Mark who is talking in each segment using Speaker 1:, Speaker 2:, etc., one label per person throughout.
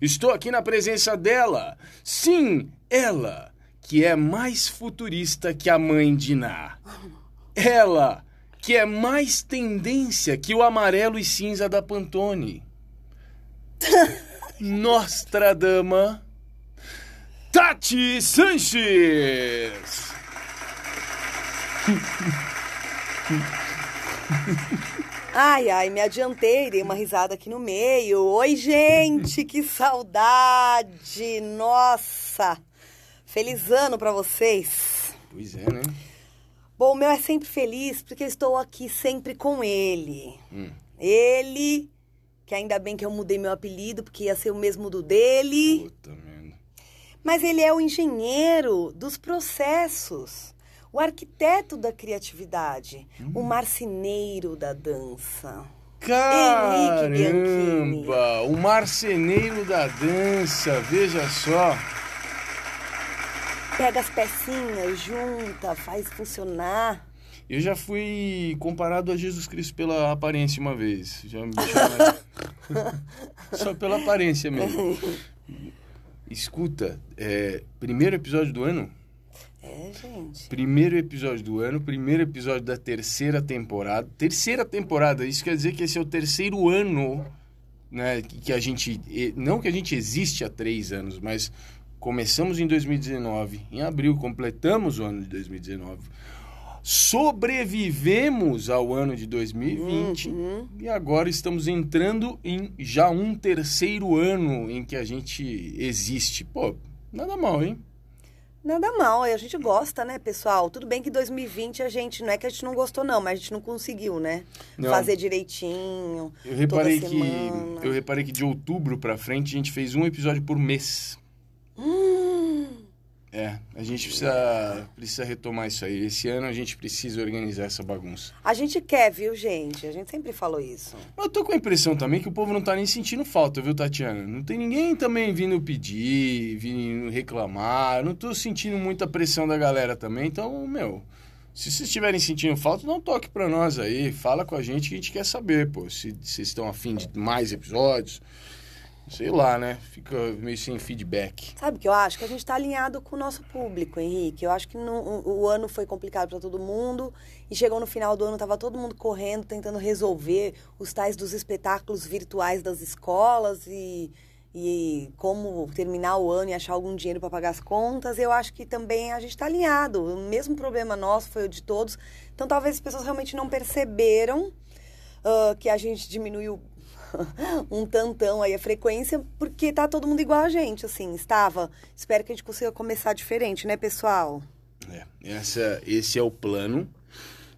Speaker 1: Estou aqui na presença dela, sim, ela, que é mais futurista que a mãe de Ná. Ela, que é mais tendência que o amarelo e cinza da Pantone. Nostradama Tati Sanches.
Speaker 2: Ai, ai, me adiantei, dei uma risada aqui no meio. Oi, gente, que saudade! Nossa! Feliz ano para vocês.
Speaker 1: Pois é, né?
Speaker 2: Bom, o meu é sempre feliz porque eu estou aqui sempre com ele. Hum. Ele, que ainda bem que eu mudei meu apelido porque ia ser o mesmo do dele.
Speaker 1: Puta merda.
Speaker 2: Mas ele é o engenheiro dos processos, o arquiteto da criatividade, hum. o marceneiro da dança.
Speaker 1: Caramba! O marceneiro da dança, veja só
Speaker 2: pega as pecinhas, junta, faz funcionar.
Speaker 1: Eu já fui comparado a Jesus Cristo pela aparência uma vez. Já me Só pela aparência mesmo. Escuta, é, primeiro episódio do ano?
Speaker 2: É, gente.
Speaker 1: Primeiro episódio do ano, primeiro episódio da terceira temporada. Terceira temporada, isso quer dizer que esse é o terceiro ano, né? Que a gente. Não que a gente existe há três anos, mas Começamos em 2019, em abril completamos o ano de 2019. Sobrevivemos ao ano de 2020 uhum. e agora estamos entrando em já um terceiro ano em que a gente existe. Pô, nada mal, hein?
Speaker 2: Nada mal, a gente gosta, né, pessoal? Tudo bem que 2020 a gente, não é que a gente não gostou, não, mas a gente não conseguiu, né? Não. Fazer direitinho.
Speaker 1: Eu reparei que eu reparei que de outubro para frente a gente fez um episódio por mês. Hum. É, a gente precisa, precisa retomar isso aí. Esse ano a gente precisa organizar essa bagunça.
Speaker 2: A gente quer, viu, gente? A gente sempre falou isso.
Speaker 1: Eu tô com a impressão também que o povo não tá nem sentindo falta, viu, Tatiana? Não tem ninguém também vindo pedir, vindo reclamar. Eu não tô sentindo muita pressão da galera também. Então, meu, se vocês estiverem sentindo falta, dá um toque pra nós aí. Fala com a gente que a gente quer saber, pô. Se vocês estão afim de mais episódios sei lá, né? Fica meio sem feedback.
Speaker 2: Sabe o que eu acho? Que a gente está alinhado com o nosso público, Henrique. Eu acho que no, o ano foi complicado para todo mundo e chegou no final do ano, tava todo mundo correndo, tentando resolver os tais dos espetáculos virtuais das escolas e, e como terminar o ano e achar algum dinheiro para pagar as contas. Eu acho que também a gente está alinhado. O mesmo problema nosso foi o de todos. Então talvez as pessoas realmente não perceberam uh, que a gente diminuiu um tantão aí a frequência, porque tá todo mundo igual a gente, assim, estava. Espero que a gente consiga começar diferente, né, pessoal?
Speaker 1: É, essa, esse é o plano.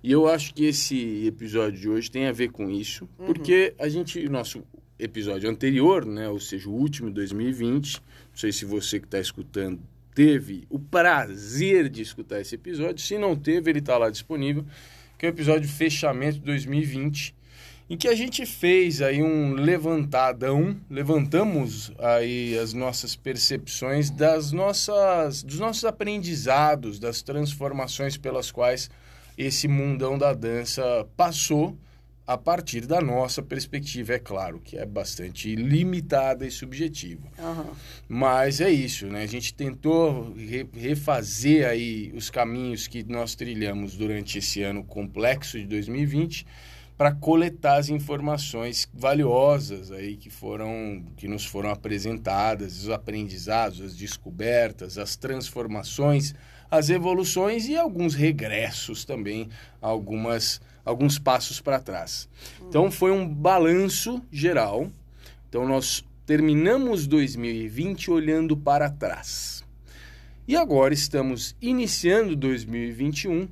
Speaker 1: E eu acho que esse episódio de hoje tem a ver com isso, uhum. porque a gente, nosso episódio anterior, né, ou seja, o último 2020, não sei se você que está escutando teve o prazer de escutar esse episódio, se não teve, ele está lá disponível, que é o episódio fechamento de 2020, em que a gente fez aí um levantadão, levantamos aí as nossas percepções das nossas, dos nossos aprendizados, das transformações pelas quais esse mundão da dança passou a partir da nossa perspectiva, é claro, que é bastante limitada e subjetiva. Uhum. Mas é isso, né? A gente tentou re refazer aí os caminhos que nós trilhamos durante esse ano complexo de 2020 para coletar as informações valiosas aí que foram que nos foram apresentadas, os aprendizados, as descobertas, as transformações, as evoluções e alguns regressos também, algumas alguns passos para trás. Então foi um balanço geral. Então nós terminamos 2020 olhando para trás. E agora estamos iniciando 2021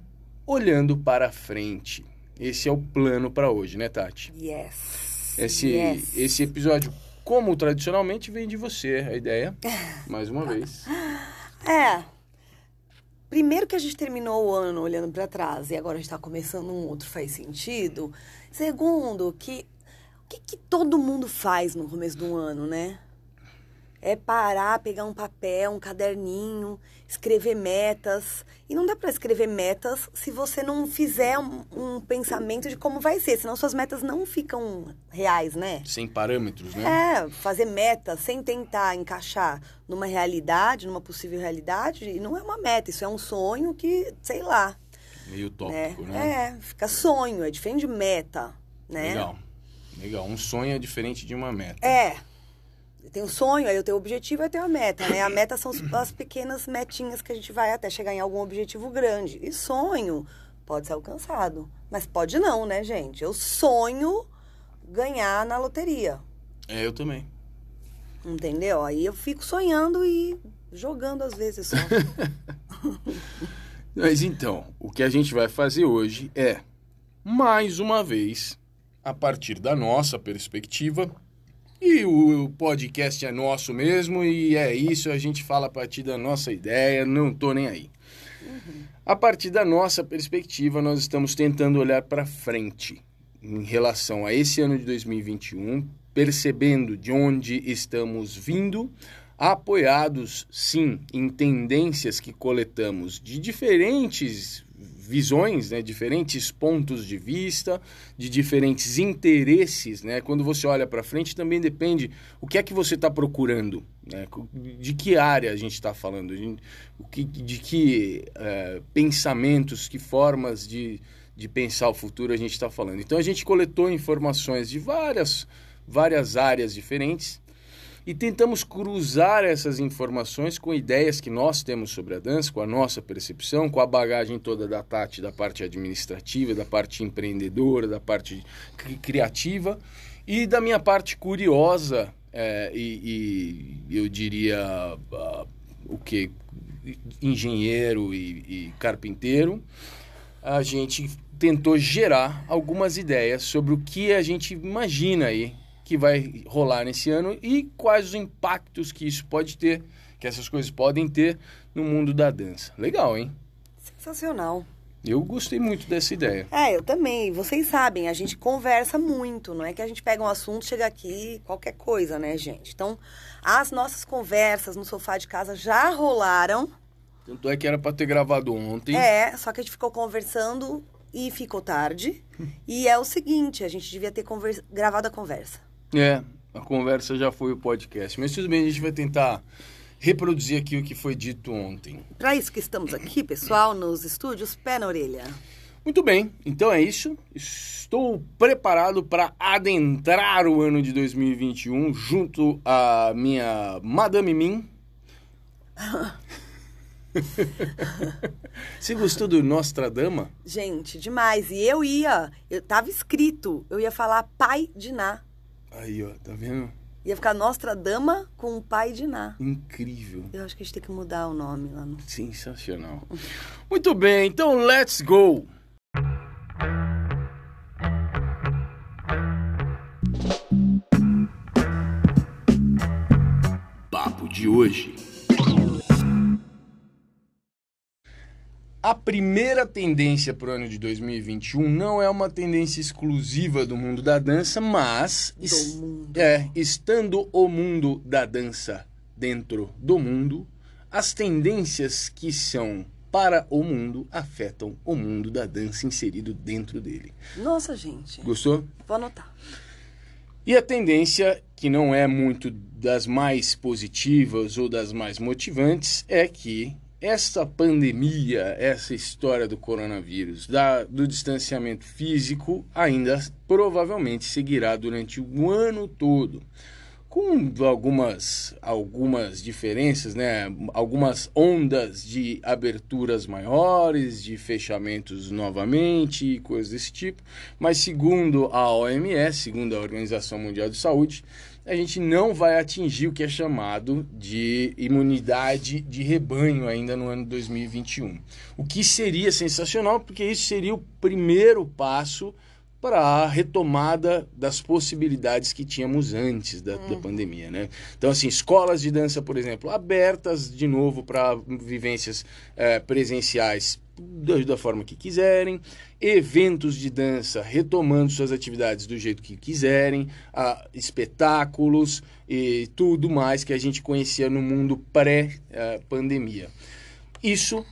Speaker 1: olhando para frente. Esse é o plano para hoje, né, Tati?
Speaker 2: Yes.
Speaker 1: Esse,
Speaker 2: yes.
Speaker 1: esse episódio, como tradicionalmente, vem de você, a ideia, mais uma vez.
Speaker 2: É. Primeiro que a gente terminou o ano olhando para trás e agora a gente tá começando um outro, faz sentido. Segundo, que o que, que todo mundo faz no começo do ano, né? É parar, pegar um papel, um caderninho, escrever metas. E não dá para escrever metas se você não fizer um, um, pensamento de como vai ser, senão suas metas não ficam reais, né?
Speaker 1: Sem parâmetros, né?
Speaker 2: É, fazer metas sem tentar encaixar numa realidade, numa possível realidade, não é uma meta, isso é um sonho que, sei lá.
Speaker 1: Meio tópico, né? né?
Speaker 2: É, fica sonho, é diferente de meta, né?
Speaker 1: Legal. Legal. Um sonho é diferente de uma meta.
Speaker 2: É. Tem o sonho, aí eu tenho o objetivo e eu tenho a meta, né? A meta são as pequenas metinhas que a gente vai até chegar em algum objetivo grande. E sonho pode ser alcançado. Mas pode não, né, gente? Eu sonho ganhar na loteria.
Speaker 1: É, eu também.
Speaker 2: Entendeu? Aí eu fico sonhando e jogando às vezes só.
Speaker 1: Mas então, o que a gente vai fazer hoje é, mais uma vez, a partir da nossa perspectiva, e o podcast é nosso mesmo, e é isso, a gente fala a partir da nossa ideia, não tô nem aí. Uhum. A partir da nossa perspectiva, nós estamos tentando olhar para frente em relação a esse ano de 2021, percebendo de onde estamos vindo, apoiados sim em tendências que coletamos de diferentes visões, né, diferentes pontos de vista, de diferentes interesses, né? Quando você olha para frente, também depende o que é que você está procurando, né? De que área a gente está falando, de, que, de que é, pensamentos, que formas de, de pensar o futuro a gente está falando. Então a gente coletou informações de várias várias áreas diferentes e tentamos cruzar essas informações com ideias que nós temos sobre a dança, com a nossa percepção, com a bagagem toda da Tati, da parte administrativa, da parte empreendedora, da parte criativa. E da minha parte curiosa é, e, e, eu diria uh, o que engenheiro e, e carpinteiro a gente tentou gerar algumas ideias sobre o que a gente imagina aí que vai rolar nesse ano e quais os impactos que isso pode ter, que essas coisas podem ter no mundo da dança. Legal, hein?
Speaker 2: Sensacional.
Speaker 1: Eu gostei muito dessa ideia.
Speaker 2: É, eu também. Vocês sabem, a gente conversa muito, não é que a gente pega um assunto, chega aqui, qualquer coisa, né, gente? Então, as nossas conversas no sofá de casa já rolaram.
Speaker 1: Tanto é que era para ter gravado ontem.
Speaker 2: É, só que a gente ficou conversando e ficou tarde. e é o seguinte, a gente devia ter conversa... gravado a conversa.
Speaker 1: É, a conversa já foi o podcast. Mas tudo bem, a gente vai tentar reproduzir aqui o que foi dito ontem.
Speaker 2: Para isso que estamos aqui, pessoal, nos estúdios Pé na Orelha.
Speaker 1: Muito bem, então é isso. Estou preparado para adentrar o ano de 2021 junto à minha Madame Min. Você gostou do Nostradama?
Speaker 2: Gente, demais. E eu ia, eu tava escrito, eu ia falar pai de Ná.
Speaker 1: Aí, ó, tá vendo?
Speaker 2: Ia ficar Nostra Dama com o pai de Ná.
Speaker 1: Incrível.
Speaker 2: Eu acho que a gente tem que mudar o nome lá no.
Speaker 1: Sensacional. Muito bem, então let's go! Papo de hoje. A primeira tendência para o ano de 2021 não é uma tendência exclusiva do mundo da dança, mas
Speaker 2: mundo.
Speaker 1: é estando o mundo da dança dentro do mundo, as tendências que são para o mundo afetam o mundo da dança inserido dentro dele.
Speaker 2: Nossa, gente.
Speaker 1: Gostou?
Speaker 2: Vou anotar.
Speaker 1: E a tendência, que não é muito das mais positivas ou das mais motivantes, é que essa pandemia, essa história do coronavírus, da, do distanciamento físico, ainda provavelmente seguirá durante o ano todo. Com algumas, algumas diferenças, né? algumas ondas de aberturas maiores, de fechamentos novamente, coisas desse tipo. Mas, segundo a OMS, segundo a Organização Mundial de Saúde, a gente não vai atingir o que é chamado de imunidade de rebanho ainda no ano 2021. O que seria sensacional, porque isso seria o primeiro passo para a retomada das possibilidades que tínhamos antes da, da, pandemia, né? Então, assim, escolas de dança, por exemplo, abertas de novo para vivências é, presenciais da, forma que quiserem, eventos de dança retomando suas atividades do jeito que quiserem, a, espetáculos e tudo mais que a gente conhecia no mundo pré-pandemia. Isso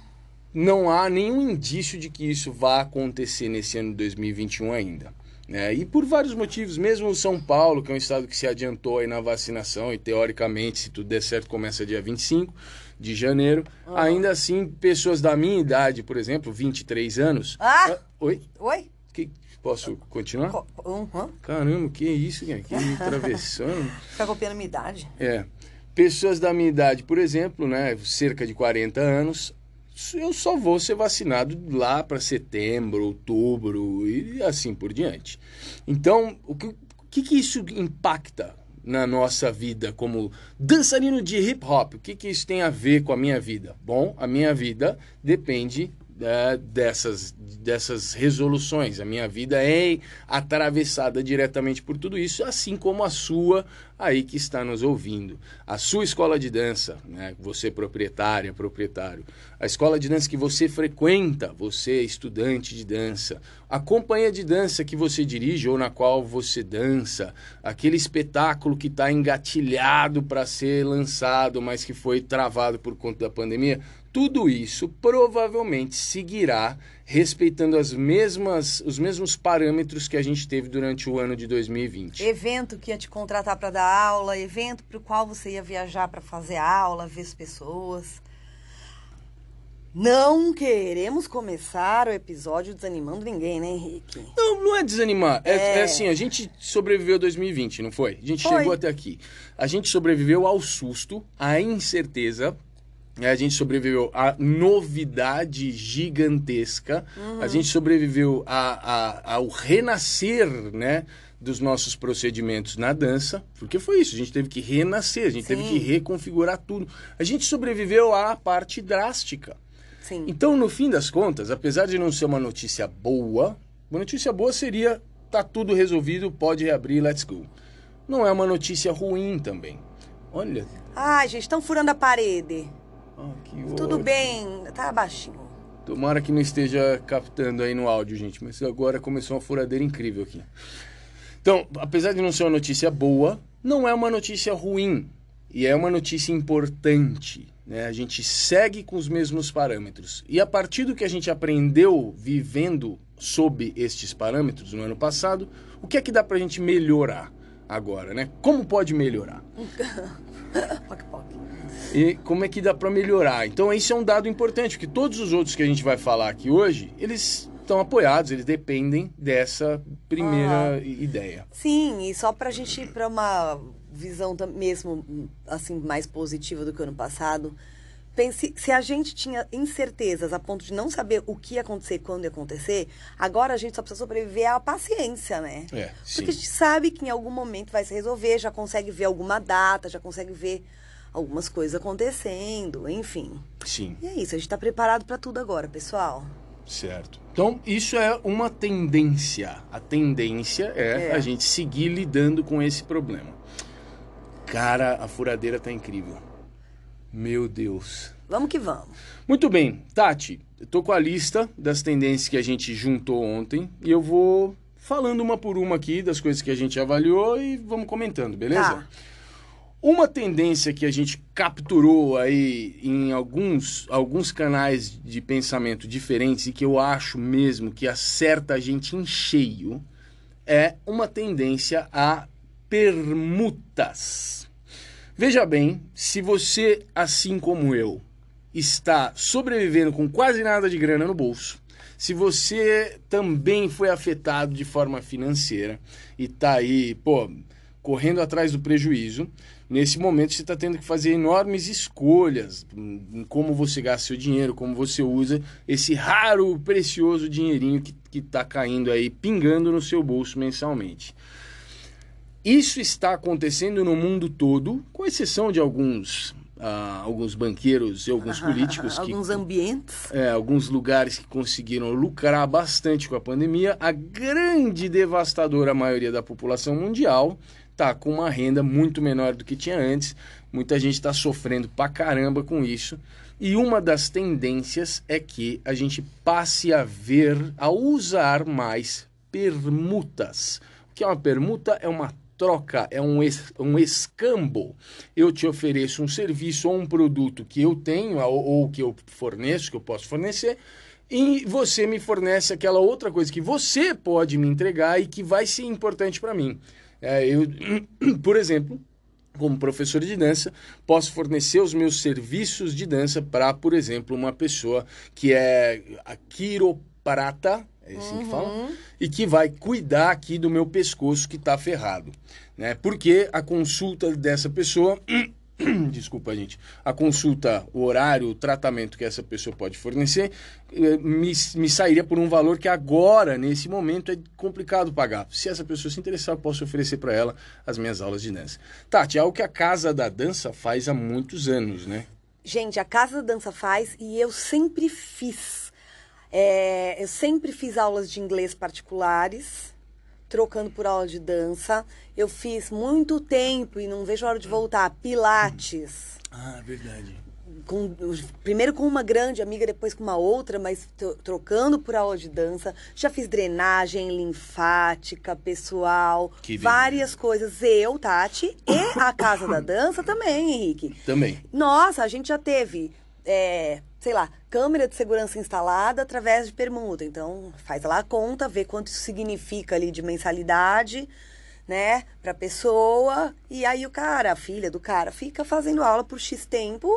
Speaker 1: não há nenhum indício de que isso vá acontecer nesse ano de 2021 ainda. Né? E por vários motivos, mesmo o São Paulo, que é um estado que se adiantou aí na vacinação e teoricamente, se tudo der certo, começa dia 25 de janeiro, uhum. ainda assim, pessoas da minha idade, por exemplo, 23 anos.
Speaker 2: Ah! ah
Speaker 1: oi?
Speaker 2: Oi?
Speaker 1: Que, posso continuar?
Speaker 2: Uhum.
Speaker 1: Caramba, que isso, cara? Que travessando.
Speaker 2: Fica copiando minha idade.
Speaker 1: É. Pessoas da minha idade, por exemplo, né, cerca de 40 anos, eu só vou ser vacinado lá para setembro, outubro e assim por diante. Então, o que, que, que isso impacta na nossa vida como dançarino de hip hop? O que, que isso tem a ver com a minha vida? Bom, a minha vida depende é, dessas, dessas resoluções. A minha vida é atravessada diretamente por tudo isso, assim como a sua aí que está nos ouvindo. A sua escola de dança, né? você proprietária, proprietário, a escola de dança que você frequenta, você estudante de dança, a companhia de dança que você dirige ou na qual você dança, aquele espetáculo que está engatilhado para ser lançado, mas que foi travado por conta da pandemia, tudo isso provavelmente seguirá respeitando as mesmas, os mesmos parâmetros que a gente teve durante o ano de 2020.
Speaker 2: Evento que ia te contratar para dar aula, evento para o qual você ia viajar para fazer aula, ver as pessoas. Não queremos começar o episódio desanimando ninguém, né, Henrique?
Speaker 1: Não, não é desanimar. É, é... é assim, a gente sobreviveu 2020, não foi? A gente foi. chegou até aqui. A gente sobreviveu ao susto, à incerteza, a gente sobreviveu à novidade gigantesca, uhum. a gente sobreviveu a, a, ao renascer, né? dos nossos procedimentos na dança, porque foi isso, a gente teve que renascer, a gente Sim. teve que reconfigurar tudo. A gente sobreviveu à parte drástica.
Speaker 2: Sim.
Speaker 1: Então, no fim das contas, apesar de não ser uma notícia boa, uma notícia boa seria tá tudo resolvido, pode reabrir, let's go. Não é uma notícia ruim também. Olha.
Speaker 2: Ai, gente, estão furando a parede.
Speaker 1: Oh,
Speaker 2: Tudo bem, tá baixinho.
Speaker 1: Tomara que não esteja captando aí no áudio, gente, mas agora começou uma furadeira incrível aqui. Então, apesar de não ser uma notícia boa, não é uma notícia ruim e é uma notícia importante. Né? A gente segue com os mesmos parâmetros. E a partir do que a gente aprendeu vivendo sob estes parâmetros no ano passado, o que é que dá pra gente melhorar agora, né? Como pode melhorar?
Speaker 2: poc, poc
Speaker 1: e como é que dá para melhorar. Então isso é um dado importante, porque todos os outros que a gente vai falar aqui hoje, eles estão apoiados, eles dependem dessa primeira ah, ideia.
Speaker 2: Sim, e só para a gente ir para uma visão mesmo assim mais positiva do que o ano passado, pense se a gente tinha incertezas a ponto de não saber o que ia acontecer quando ia acontecer, agora a gente só precisa sobreviver à paciência, né?
Speaker 1: É,
Speaker 2: Porque a gente sabe que em algum momento vai se resolver, já consegue ver alguma data, já consegue ver algumas coisas acontecendo, enfim.
Speaker 1: Sim.
Speaker 2: E é isso, a gente está preparado para tudo agora, pessoal.
Speaker 1: Certo. Então, isso é uma tendência. A tendência é, é, a gente seguir lidando com esse problema. Cara, a furadeira tá incrível. Meu Deus.
Speaker 2: Vamos que vamos.
Speaker 1: Muito bem. Tati, eu tô com a lista das tendências que a gente juntou ontem e eu vou falando uma por uma aqui das coisas que a gente avaliou e vamos comentando, beleza? Tá. Uma tendência que a gente capturou aí em alguns, alguns canais de pensamento diferentes e que eu acho mesmo que acerta a gente em cheio é uma tendência a permutas. Veja bem, se você, assim como eu, está sobrevivendo com quase nada de grana no bolso, se você também foi afetado de forma financeira e está aí, pô, correndo atrás do prejuízo, nesse momento você está tendo que fazer enormes escolhas em como você gasta seu dinheiro, como você usa esse raro, precioso dinheirinho que está caindo aí, pingando no seu bolso mensalmente. Isso está acontecendo no mundo todo, com exceção de alguns ah, alguns banqueiros e alguns políticos.
Speaker 2: alguns
Speaker 1: que,
Speaker 2: ambientes.
Speaker 1: É, alguns lugares que conseguiram lucrar bastante com a pandemia. A grande devastadora maioria da população mundial está com uma renda muito menor do que tinha antes. Muita gente está sofrendo pra caramba com isso. E uma das tendências é que a gente passe a ver, a usar mais permutas. O que é uma permuta? É uma troca, é um, es, um escambo. Eu te ofereço um serviço ou um produto que eu tenho ou, ou que eu forneço, que eu posso fornecer, e você me fornece aquela outra coisa que você pode me entregar e que vai ser importante para mim. É, eu, por exemplo, como professor de dança, posso fornecer os meus serviços de dança para, por exemplo, uma pessoa que é a quiroprata, é assim uhum. que fala, uhum. e que vai cuidar aqui do meu pescoço que está ferrado, né? Porque a consulta dessa pessoa desculpa, gente, a consulta, o horário, o tratamento que essa pessoa pode fornecer, eh, me, me sairia por um valor que agora, nesse momento, é complicado pagar. Se essa pessoa se interessar, eu posso oferecer para ela as minhas aulas de dança. Tati, é algo que a Casa da Dança faz há muitos anos, né?
Speaker 2: Gente, a Casa da Dança faz e eu sempre fiz. É, eu sempre fiz aulas de inglês particulares trocando por aula de dança. Eu fiz muito tempo e não vejo a hora de voltar. Pilates.
Speaker 1: Ah, verdade.
Speaker 2: Com, primeiro com uma grande amiga, depois com uma outra, mas trocando por aula de dança. Já fiz drenagem linfática, pessoal, que várias coisas. Eu, Tati, e a Casa da Dança também, Henrique.
Speaker 1: Também.
Speaker 2: Nossa, a gente já teve é, sei lá, câmera de segurança instalada através de permuta. Então, faz lá a conta, vê quanto isso significa ali de mensalidade, né, pra pessoa. E aí o cara, a filha do cara, fica fazendo aula por X tempo.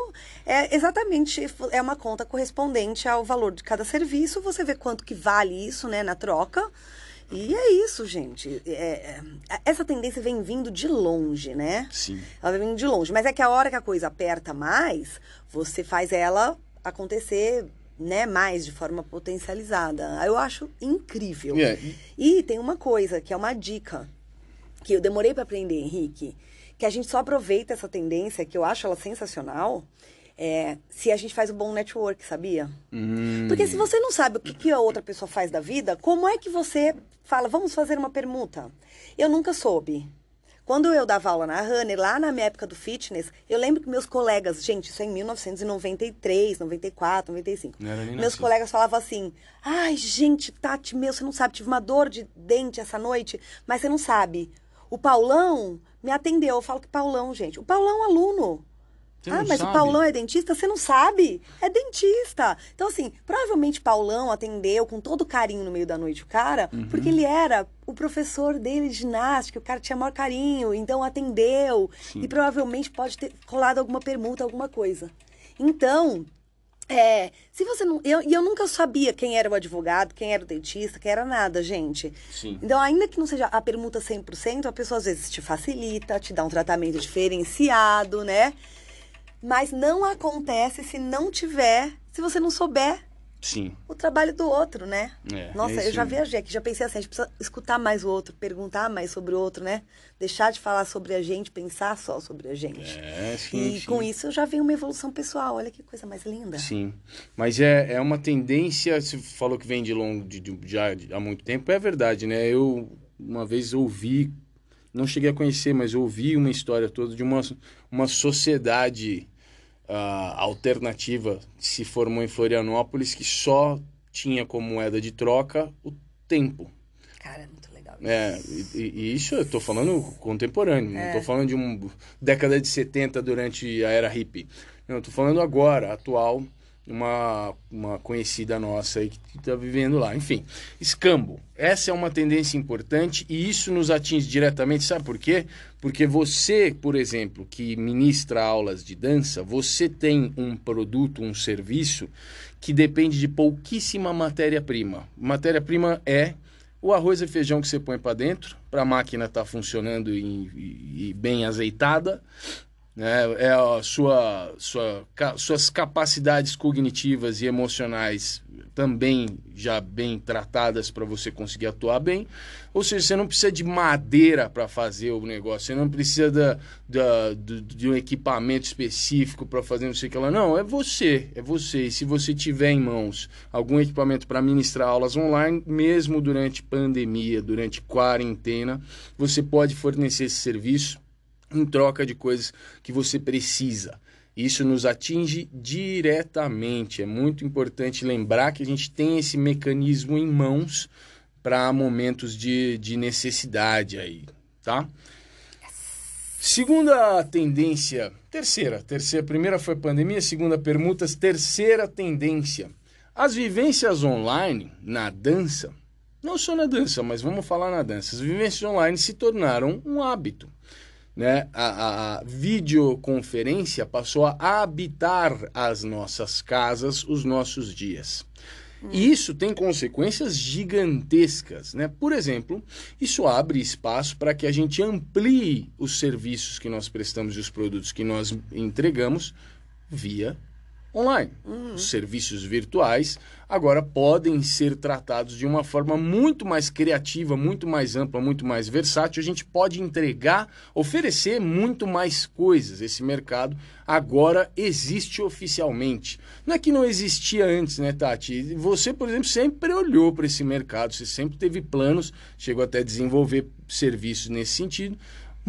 Speaker 2: É exatamente, é uma conta correspondente ao valor de cada serviço. Você vê quanto que vale isso, né, na troca. E é isso, gente. É, é, essa tendência vem vindo de longe, né?
Speaker 1: Sim.
Speaker 2: Ela vem vindo de longe. Mas é que a hora que a coisa aperta mais, você faz ela acontecer né, mais de forma potencializada. Eu acho incrível.
Speaker 1: Yeah.
Speaker 2: E tem uma coisa que é uma dica que eu demorei para aprender, Henrique, que a gente só aproveita essa tendência que eu acho ela sensacional. É, se a gente faz um bom network, sabia?
Speaker 1: Hum.
Speaker 2: Porque se você não sabe o que, que a outra pessoa faz da vida, como é que você fala, vamos fazer uma permuta? Eu nunca soube. Quando eu dava aula na Runner, lá na minha época do fitness, eu lembro que meus colegas, gente, isso é em 1993, 94, 95. meus
Speaker 1: nasci.
Speaker 2: colegas falavam assim: ai, gente, Tati, meu, você não sabe, tive uma dor de dente essa noite, mas você não sabe. O Paulão me atendeu. Eu falo que Paulão, gente. O Paulão é aluno.
Speaker 1: Você
Speaker 2: ah, mas
Speaker 1: sabe?
Speaker 2: o Paulão é dentista? Você não sabe? É dentista. Então, assim, provavelmente Paulão atendeu com todo carinho no meio da noite o cara,
Speaker 1: Uhum.
Speaker 2: porque ele era o professor dele de ginástica, o cara tinha maior carinho, então atendeu.
Speaker 1: Sim.
Speaker 2: E provavelmente pode ter rolado alguma permuta, alguma coisa. Então, é, se você não. E eu, e eu nunca sabia quem era o advogado, quem era o dentista, quem era nada, gente.
Speaker 1: Sim.
Speaker 2: Então, ainda que não seja a permuta 100%, a pessoa às vezes te facilita, te dá um tratamento diferenciado, né? Mas não acontece se não tiver, se você não souber
Speaker 1: Sim.
Speaker 2: o trabalho do outro, né?
Speaker 1: É,
Speaker 2: Nossa,
Speaker 1: é
Speaker 2: eu já viajei aqui, já pensei assim, a gente precisa escutar mais o outro, perguntar mais sobre o outro, né? Deixar de falar sobre a gente, pensar só sobre a gente.
Speaker 1: É, sim.
Speaker 2: e
Speaker 1: sim.
Speaker 2: com isso já vem uma evolução pessoal. Olha que coisa mais linda.
Speaker 1: Sim, mas é, é uma tendência, você falou que vem de longo, de, de- já de- há muito tempo, é verdade, né? Eu uma vez ouvi, não cheguei a conhecer, mas ouvi uma história toda de uma, uma sociedade ah, alternativa que se formou em Florianópolis que só tinha como moeda de troca o tempo.
Speaker 2: Cara, é muito legal.
Speaker 1: É, e, e isso eu tô falando contemporâneo, não tô falando de um década de 70 durante a era hippie. Não, eu tô falando agora, atual, uma, uma conhecida nossa aí que tá vivendo lá. Enfim, escambo. Essa é uma tendência importante e isso nos atinge diretamente, sabe por quê? Porque você, por exemplo, que ministra aulas de dança, você tem um produto, um serviço que depende de pouquíssima matéria-prima. Matéria-prima é o arroz e feijão que você põe para dentro, para a máquina estar funcionando e, e- e bem azeitada, né? É a sua, sua, suas capacidades cognitivas e emocionais também já bem tratadas para você conseguir atuar bem. Ou seja, você não precisa de madeira para fazer o negócio, você não precisa da, da, do, de um equipamento específico para fazer não sei o que lá. Não, é você, é você. E se você tiver em mãos algum equipamento para ministrar aulas online, mesmo durante pandemia, durante quarentena, você pode fornecer esse serviço em troca de coisas que você precisa. Isso nos atinge diretamente. É muito importante lembrar que a gente tem esse mecanismo em mãos para momentos de, de necessidade aí, tá? Segunda tendência, terceira, terceira, primeira foi pandemia, segunda permutas, terceira tendência. As vivências online na dança, não só na dança, mas vamos falar na dança, as vivências online se tornaram um hábito né, a, a, videoconferência passou a habitar as nossas casas, os nossos dias. Hum. E isso tem consequências gigantescas, né? Por exemplo, isso abre espaço para que a gente amplie os serviços que nós prestamos e os produtos que nós entregamos via online. Uhum. Os serviços virtuais agora podem ser tratados de uma forma muito mais criativa, muito mais ampla, muito mais versátil. A gente pode entregar, oferecer muito mais coisas. Esse mercado agora existe oficialmente. Não é que não existia antes, né, Tati? Você, por exemplo, sempre olhou para esse mercado, você sempre teve planos, chegou até a desenvolver serviços nesse sentido.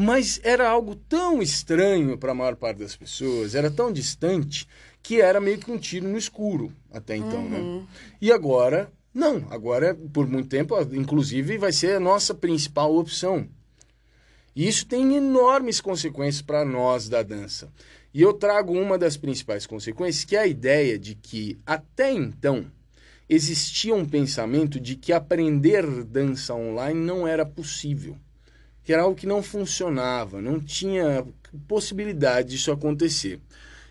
Speaker 1: Mas era algo tão estranho para a maior parte das pessoas, era tão distante que era meio que um tiro no escuro até então, né? uhum. né? E agora, não. Agora, por muito tempo, inclusive, vai ser a nossa principal opção. E isso tem enormes consequências para nós da dança. E eu trago uma das principais consequências, que é a ideia de que, até então, existia um pensamento de que aprender dança online não era possível. Que era algo que não funcionava, não tinha possibilidade disso acontecer.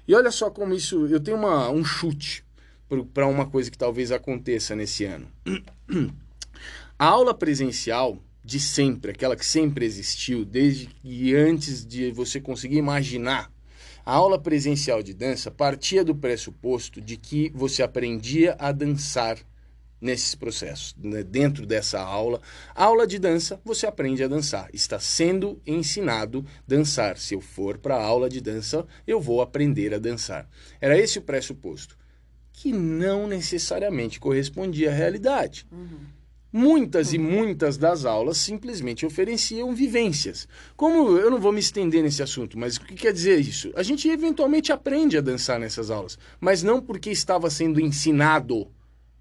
Speaker 1: E olha só como isso. Eu tenho uma, um chute para uma coisa que talvez aconteça nesse ano. A aula presencial de sempre, aquela que sempre existiu, desde que antes de você conseguir imaginar, a aula presencial de dança partia do pressuposto de que você aprendia a dançar nesses processos. Né? Dentro dessa aula, aula de dança, você aprende a dançar. Está sendo ensinado dançar. Se eu for para a aula de dança, eu vou aprender a dançar. Era esse o pressuposto, que não necessariamente correspondia à realidade. Uhum. Muitas e muitas das aulas simplesmente ofereciam vivências. Como eu não vou me estender nesse assunto, mas o que quer dizer isso? A gente eventualmente aprende a dançar nessas aulas, mas não porque estava sendo ensinado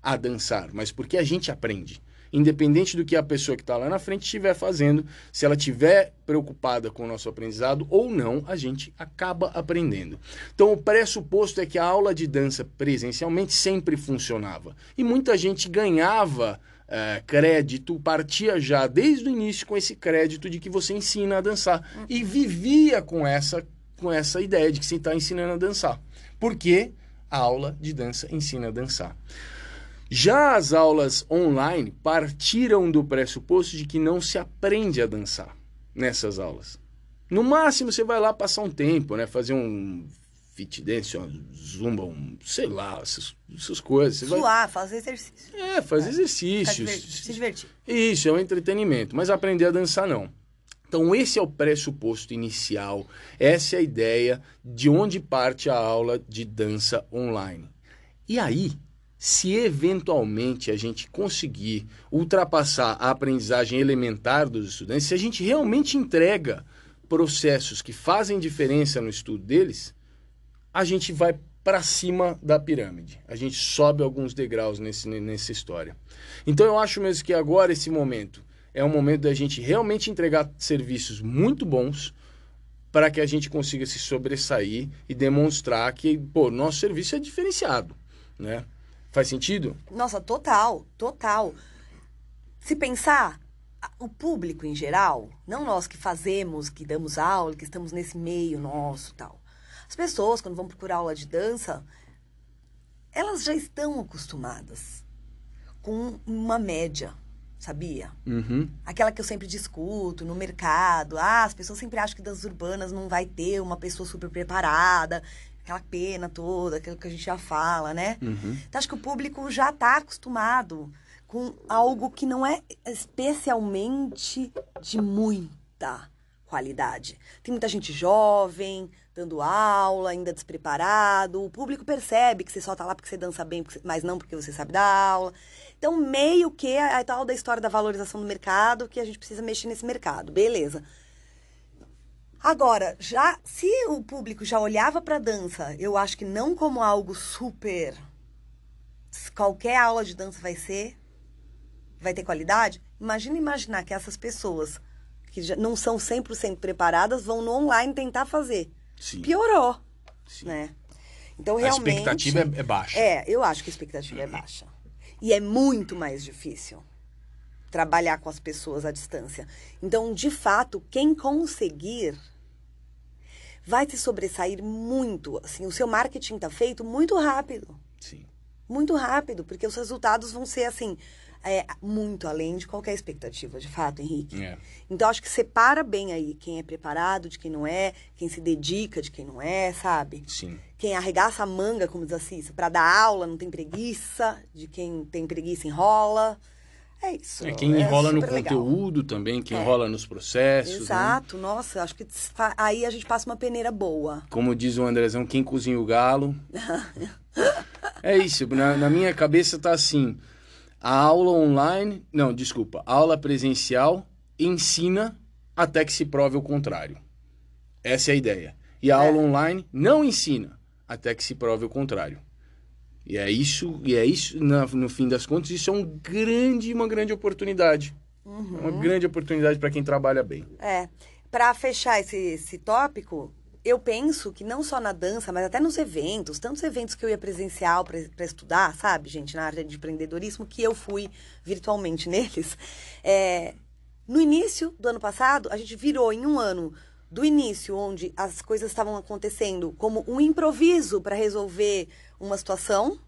Speaker 1: a dançar, mas porque a gente aprende. Independente do que a pessoa que está lá na frente estiver fazendo, se ela estiver preocupada com o nosso aprendizado ou não, a gente acaba aprendendo. Então, o pressuposto é que a aula de dança presencialmente sempre funcionava. E muita gente ganhava é, crédito, partia já desde o início com esse crédito de que você ensina a dançar. E vivia com essa, com essa ideia de que você está ensinando a dançar. Porque a aula de dança ensina a dançar. Já as aulas online partiram do pressuposto de que não se aprende a dançar nessas aulas. No máximo você vai lá passar um tempo, né? Fazer um fit dance, uma zumba, um, sei lá, essas, essas coisas. Você
Speaker 2: Suar, vai... fazer exercício.
Speaker 1: É, fazer é. exercícios.
Speaker 2: Se divertir.
Speaker 1: Isso, é um entretenimento. Mas aprender a dançar, não. Então, esse é o pressuposto inicial. Essa é a ideia de onde parte a aula de dança online. E aí, se eventualmente a gente conseguir ultrapassar a aprendizagem elementar dos estudantes, se a gente realmente entrega processos que fazem diferença no estudo deles, a gente vai para cima da pirâmide. A gente sobe alguns degraus nesse, nessa história. Então eu acho mesmo que agora esse momento é um momento da gente realmente entregar serviços muito bons para que a gente consiga se sobressair e demonstrar que, pô, nosso serviço é diferenciado, né? Faz sentido?
Speaker 2: Nossa, total, total. Se pensar, o público em geral, não nós que fazemos, que damos aula, que estamos nesse meio nosso tal. As pessoas, quando vão procurar aula de dança, elas já estão acostumadas com uma média. sabia?
Speaker 1: Uhum.
Speaker 2: Aquela que eu sempre discuto no mercado. Ah, as pessoas sempre acham que danças urbanas não vai ter uma pessoa super preparada. Aquela pena toda, aquilo que a gente já fala, né?
Speaker 1: Uhum.
Speaker 2: Então, acho que o público já está acostumado com algo que não é especialmente de muita qualidade. Tem muita gente jovem, dando aula, ainda despreparado. O público percebe que você só tá lá porque você dança bem, mas não porque você sabe dar aula. Então, meio que a, a tal da história da valorização do mercado, que a gente precisa mexer nesse mercado. Beleza. Agora, já se o público já olhava para dança, eu acho que não como algo super qualquer aula de dança vai ser vai ter qualidade. Imagina imaginar que essas pessoas que já não são 100% preparadas vão no online tentar fazer.
Speaker 1: Sim.
Speaker 2: Piorou,
Speaker 1: Sim.
Speaker 2: né? Então
Speaker 1: A
Speaker 2: realmente
Speaker 1: expectativa é, é baixa.
Speaker 2: é, eu acho que a expectativa é baixa. E é muito mais difícil trabalhar com as pessoas à distância. Então, de fato, quem conseguir vai se sobressair muito. Assim, o seu marketing está feito muito rápido.
Speaker 1: Sim.
Speaker 2: Muito rápido, porque os resultados vão ser assim, é, muito além de qualquer expectativa, de fato, Henrique.
Speaker 1: É.
Speaker 2: Então, acho que separa bem aí quem é preparado de quem não é, quem se dedica de quem não é, sabe?
Speaker 1: Sim.
Speaker 2: Quem arregaça a manga, como diz a Cissa, pra dar aula, não tem preguiça, de quem tem preguiça enrola. É isso.
Speaker 1: É quem enrola no
Speaker 2: super legal.
Speaker 1: conteúdo também, quem
Speaker 2: É.
Speaker 1: enrola nos processos. né?
Speaker 2: Exato, nossa, acho que aí a gente passa uma peneira boa.
Speaker 1: Como diz o Andrezão, quem cozinha o galo. é isso, na, na minha cabeça tá assim. A aula online, não, desculpa, a aula presencial ensina até que se prove o contrário. Essa é a ideia. E a
Speaker 2: É.
Speaker 1: aula online não ensina até que se prove o contrário. E é isso, e é isso, na- no fim das contas, isso é um grande, uma grande oportunidade. É uma grande oportunidade para quem trabalha bem.
Speaker 2: É. Pra fechar esse, esse tópico, eu penso que não só na dança, mas até nos eventos, tantos eventos que eu ia presencial para estudar, sabe, gente, na área de empreendedorismo, que eu fui virtualmente neles. É, no início do ano passado, a gente virou em um ano do início, onde as coisas estavam acontecendo como um improviso para resolver uma situação,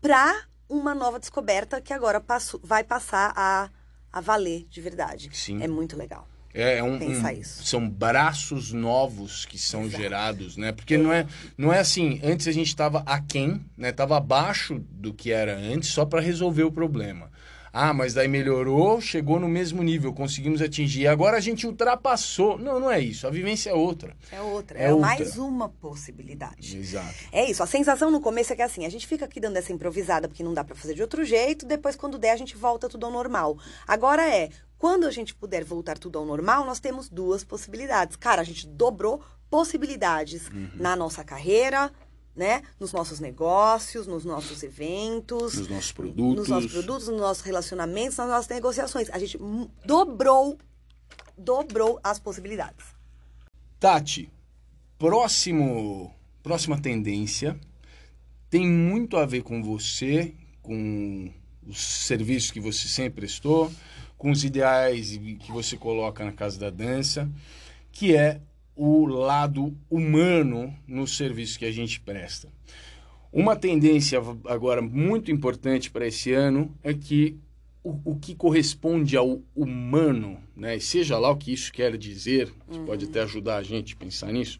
Speaker 2: para uma nova descoberta que agora passo- vai passar a, a valer de verdade.
Speaker 1: Sim.
Speaker 2: É muito legal.
Speaker 1: É, é um,
Speaker 2: Pensar
Speaker 1: um-
Speaker 2: isso.
Speaker 1: São braços novos que são
Speaker 2: Exato.
Speaker 1: gerados, né? Porque não é, não é assim, antes a gente estava aquém, né? Tava abaixo do que era antes só para resolver o problema. Ah, mas daí melhorou, chegou no mesmo nível, conseguimos atingir. Agora a gente ultrapassou. Não, não é isso. A vivência é outra.
Speaker 2: É outra,
Speaker 1: É
Speaker 2: é,
Speaker 1: outra.
Speaker 2: mais uma possibilidade.
Speaker 1: Exato.
Speaker 2: É isso, a sensação no começo é que assim, a gente fica aqui dando essa improvisada porque não dá pra fazer de outro jeito, depois quando der a gente volta tudo ao normal. Agora é, quando a gente puder voltar tudo ao normal, nós temos duas possibilidades. Cara, a gente dobrou possibilidades
Speaker 1: Uhum.
Speaker 2: na nossa carreira, né? Nos nossos negócios, nos nossos eventos,
Speaker 1: Nos nossos produtos.
Speaker 2: nos nossos produtos, nos nossos relacionamentos, nas nossas negociações. A gente dobrou, dobrou as possibilidades.
Speaker 1: Tati, próximo, próxima tendência tem muito a ver com você, com os serviços que você sempre prestou, com os ideais que você coloca na casa da dança, que é o lado humano no serviço que a gente presta. Uma tendência agora muito importante para esse ano é que o, o que corresponde ao humano, né, e seja lá o que isso quer dizer, você pode até ajudar a gente a pensar nisso,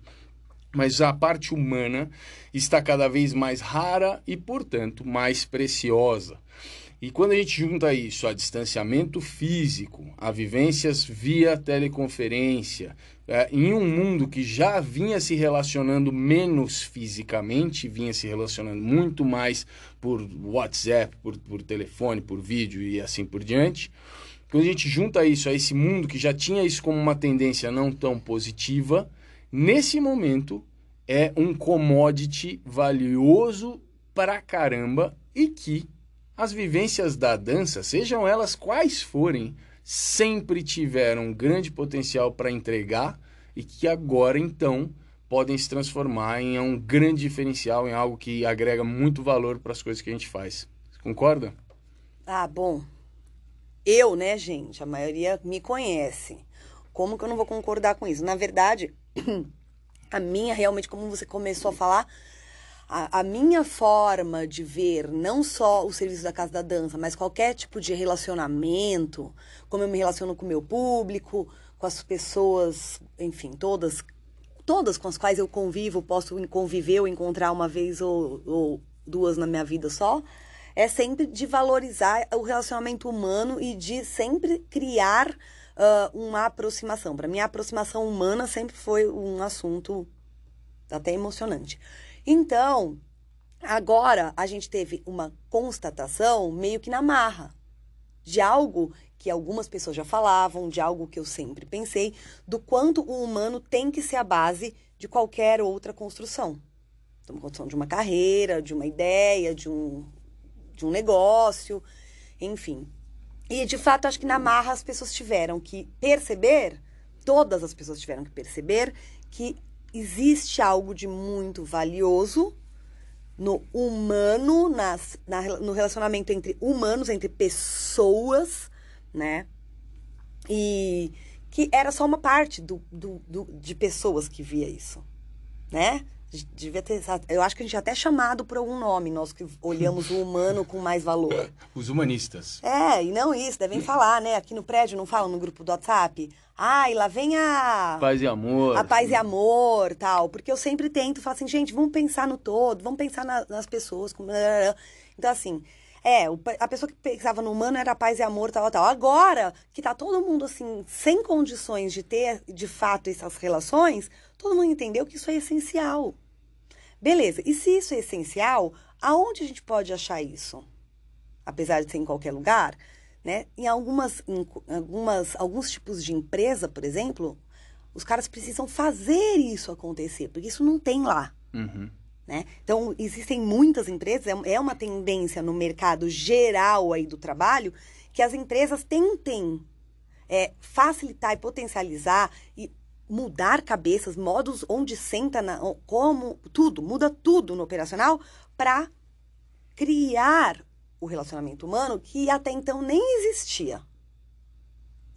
Speaker 1: mas a parte humana está cada vez mais rara e, portanto, mais preciosa. E quando a gente junta isso a distanciamento físico, a vivências via teleconferência, é, em um mundo que já vinha se relacionando menos fisicamente, vinha se relacionando muito mais por WhatsApp, por, por telefone, por vídeo e assim por diante, quando a gente junta isso a esse mundo que já tinha isso como uma tendência não tão positiva, nesse momento é um commodity valioso pra caramba e que as vivências da dança, sejam elas quais forem, sempre tiveram um grande potencial para entregar e que agora então podem se transformar em um grande diferencial, em algo que agrega muito valor para as coisas que a gente faz. Você concorda?
Speaker 2: Ah, bom. Eu, né, gente, a maioria me conhece. Como que eu não vou concordar com isso? Na verdade, a minha, realmente, como você começou a falar, a, a, minha forma de ver não só o serviço da Casa da Dança, mas qualquer tipo de relacionamento, como eu me relaciono com o meu público, com as pessoas, enfim, todas, todas com as quais eu convivo, posso conviver ou encontrar uma vez ou, ou duas na minha vida só, é sempre de valorizar o relacionamento humano e de sempre criar uh, uma aproximação. Para mim, a aproximação humana sempre foi um assunto até emocionante. Então, agora a gente teve uma constatação meio que na marra de algo que algumas pessoas já falavam, de algo que eu sempre pensei, do quanto o humano tem que ser a base de qualquer outra construção. Então, uma construção de uma carreira, de uma ideia, de um, de um negócio, enfim. E de fato, acho que na marra as pessoas tiveram que perceber, todas as pessoas tiveram que perceber que existe algo de muito valioso no humano, nas, na, no relacionamento entre humanos, entre pessoas, né? E que era só uma parte do, do, do de pessoas que via isso, né? Devia ter. Eu acho que a gente é até chamado por algum nome, nós que olhamos o humano com mais valor.
Speaker 1: Os humanistas.
Speaker 2: É, e não isso, devem falar, né? Aqui no prédio não falam no grupo do WhatsApp. Ai, lá vem a.
Speaker 1: Paz e amor.
Speaker 2: A paz e amor, tal. Porque eu sempre tento falar assim, gente, vamos pensar no todo, vamos pensar na, nas pessoas. Então, assim, é, a pessoa que pensava no humano era paz e amor, tal, tal. Agora que tá todo mundo, assim, sem condições de ter, de fato, essas relações, todo mundo entendeu que isso é essencial. Beleza, e se isso é essencial, aonde a gente pode achar isso? Apesar de ser em qualquer lugar, né? Em algumas, em algumas, alguns tipos de empresa, por exemplo, os caras precisam fazer isso acontecer, porque isso não tem lá.
Speaker 1: Uhum.
Speaker 2: Né? Então, existem muitas empresas, é, é uma tendência no mercado geral aí do trabalho, que as empresas tentem é, facilitar e potencializar e mudar cabeças, modos onde senta, na, como, tudo, muda tudo no operacional para criar o relacionamento humano que até então nem existia,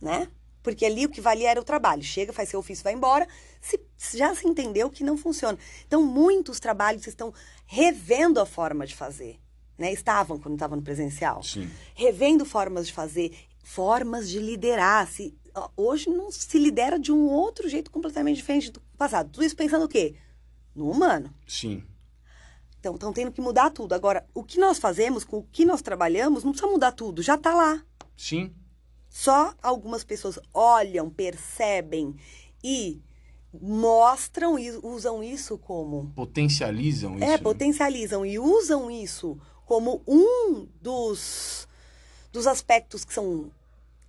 Speaker 2: né? Porque ali o que valia era o trabalho. Chega, faz seu ofício, vai embora. Se, já se entendeu que não funciona. Então, muitos trabalhos estão revendo a forma de fazer. Né? Estavam quando estavam no presencial.
Speaker 1: Sim.
Speaker 2: Revendo formas de fazer, formas de liderar. Se, hoje não se lidera de um outro jeito completamente diferente do passado. Tudo isso pensando o quê? No humano.
Speaker 1: Sim.
Speaker 2: Então, estão tendo que mudar tudo. Agora, o que nós fazemos, com o que nós trabalhamos, não precisa mudar tudo, já está lá.
Speaker 1: Sim.
Speaker 2: Só algumas pessoas olham, percebem e mostram e usam isso como.
Speaker 1: Potencializam isso.
Speaker 2: É, potencializam e usam isso como um dos, dos aspectos que são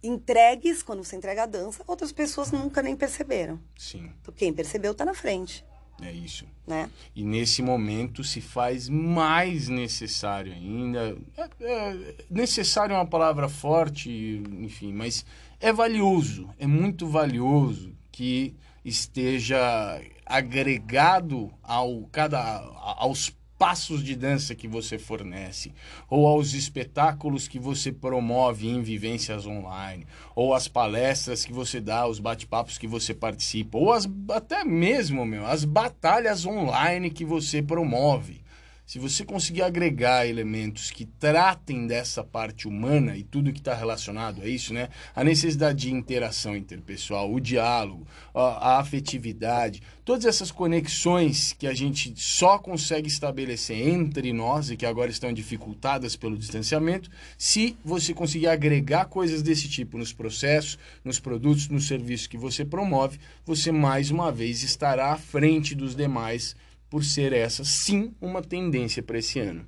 Speaker 2: entregues quando você entrega a dança, outras pessoas nunca nem perceberam.
Speaker 1: Sim.
Speaker 2: Quem percebeu está na frente.
Speaker 1: É isso.
Speaker 2: Né?
Speaker 1: E nesse momento se faz mais necessário ainda. É, é, necessário é uma palavra forte, enfim, mas é valioso, é muito valioso que esteja agregado ao cada aos passos de dança que você fornece, ou aos espetáculos que você promove em vivências online, ou as palestras que você dá, os bate-papos que você participa, ou as, até mesmo, meu, as batalhas online que você promove. Se você conseguir agregar elementos que tratem dessa parte humana e tudo que está relacionado a isso, né? A necessidade de interação interpessoal, o diálogo, a, afetividade, todas essas conexões que a gente só consegue estabelecer entre nós e que agora estão dificultadas pelo distanciamento, se você conseguir agregar coisas desse tipo nos processos, nos produtos, nos serviços que você promove, você mais uma vez estará à frente dos demais por ser essa, sim, uma tendência para esse ano.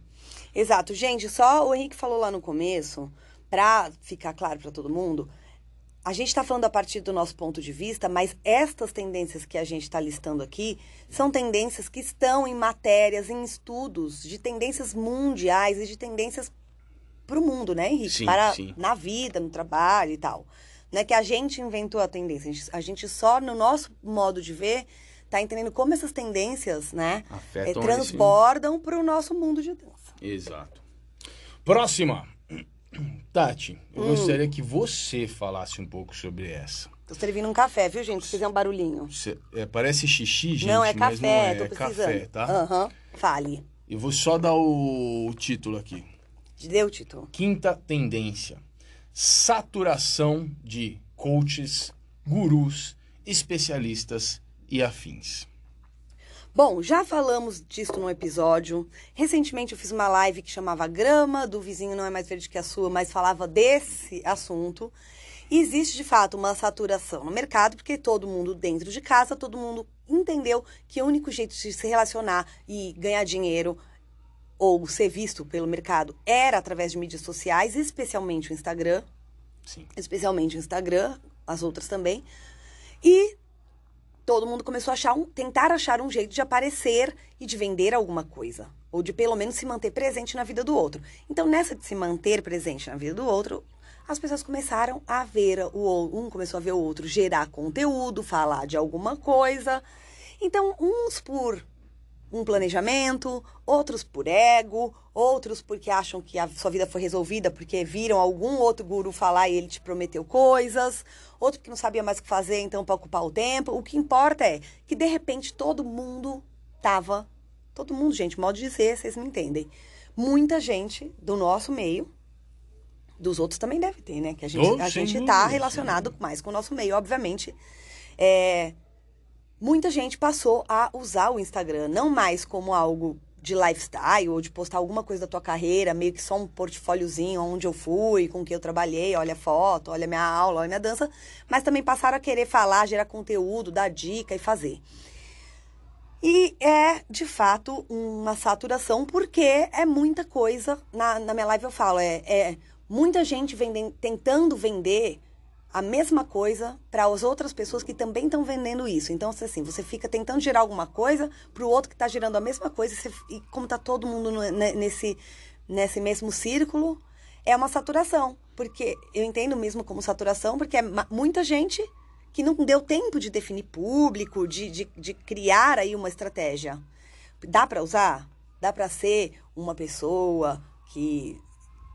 Speaker 2: Exato. Gente, só o Henrique falou lá no começo, para ficar claro para todo mundo, a gente está falando a partir do nosso ponto de vista, mas estas tendências que a gente está listando aqui são tendências que estão em matérias, em estudos de tendências mundiais e de tendências para o mundo, né, Henrique?
Speaker 1: Sim,
Speaker 2: para
Speaker 1: sim.
Speaker 2: na vida, no trabalho e tal. Não é que a gente inventou a tendência, a gente, a gente só, no nosso modo de ver, tá entendendo como essas tendências, né,
Speaker 1: Afetam
Speaker 2: eh, transbordam para o nosso mundo de dança.
Speaker 1: Exato. Próxima. Tati, eu
Speaker 2: Hum.
Speaker 1: gostaria que você falasse um pouco sobre essa.
Speaker 2: Tô servindo um café, viu, gente? Se fizer um barulhinho.
Speaker 1: Você- é, parece xixi, gente,
Speaker 2: não, é
Speaker 1: mas
Speaker 2: café,
Speaker 1: não é. É café, tá?
Speaker 2: Aham, fale.
Speaker 1: Eu vou só dar o, o título aqui.
Speaker 2: Deu o título.
Speaker 1: Quinta tendência: saturação de coaches, gurus, especialistas e afins.
Speaker 2: Bom, já falamos disso no episódio. Recentemente eu fiz uma live que chamava Grama do vizinho não é mais verde que a sua, mas falava desse assunto. E existe de fato uma saturação no mercado, porque todo mundo dentro de casa, todo mundo entendeu que o único jeito de se relacionar e ganhar dinheiro ou ser visto pelo mercado era através de mídias sociais, especialmente o Instagram.
Speaker 1: Sim.
Speaker 2: Especialmente o Instagram, as outras também. E todo mundo começou a achar um, tentar achar um jeito de aparecer e de vender alguma coisa. Ou de pelo menos se manter presente na vida do outro. Então, nessa de se manter presente na vida do outro, as pessoas começaram a ver o um começou a ver o outro gerar conteúdo, falar de alguma coisa. Então, uns por um planejamento, outros por ego, outros porque acham que a sua vida foi resolvida porque viram algum outro guru falar e ele te prometeu coisas, outro que não sabia mais o que fazer, então para ocupar o tempo. O que importa é que de repente todo mundo tava, todo mundo, gente, modo de dizer, vocês me entendem. Muita gente do nosso meio, dos outros também deve ter, né? Que a gente,
Speaker 1: Oh,
Speaker 2: a gente tá relacionado mais com o nosso meio, obviamente. É, muita gente passou a usar o Instagram não mais como algo de lifestyle ou de postar alguma coisa da tua carreira, meio que só um portfóliozinho onde eu fui, com que eu trabalhei, olha a foto, olha a minha aula, olha a minha dança, mas também passaram a querer falar, gerar conteúdo, dar dica e fazer. E é, de fato, uma saturação, porque é muita coisa. Na, na minha live eu falo, é, é muita gente tentando vender a mesma coisa para as outras pessoas que também estão vendendo isso. Então, assim, você fica tentando gerar alguma coisa para o outro que está gerando a mesma coisa, e, você- e como está todo mundo no- ne- nesse, nesse mesmo círculo, é uma saturação. Porque eu entendo mesmo como saturação, porque é muita gente que não deu tempo de definir público, de, de, de criar aí uma estratégia. Dá para usar? Dá para ser uma pessoa que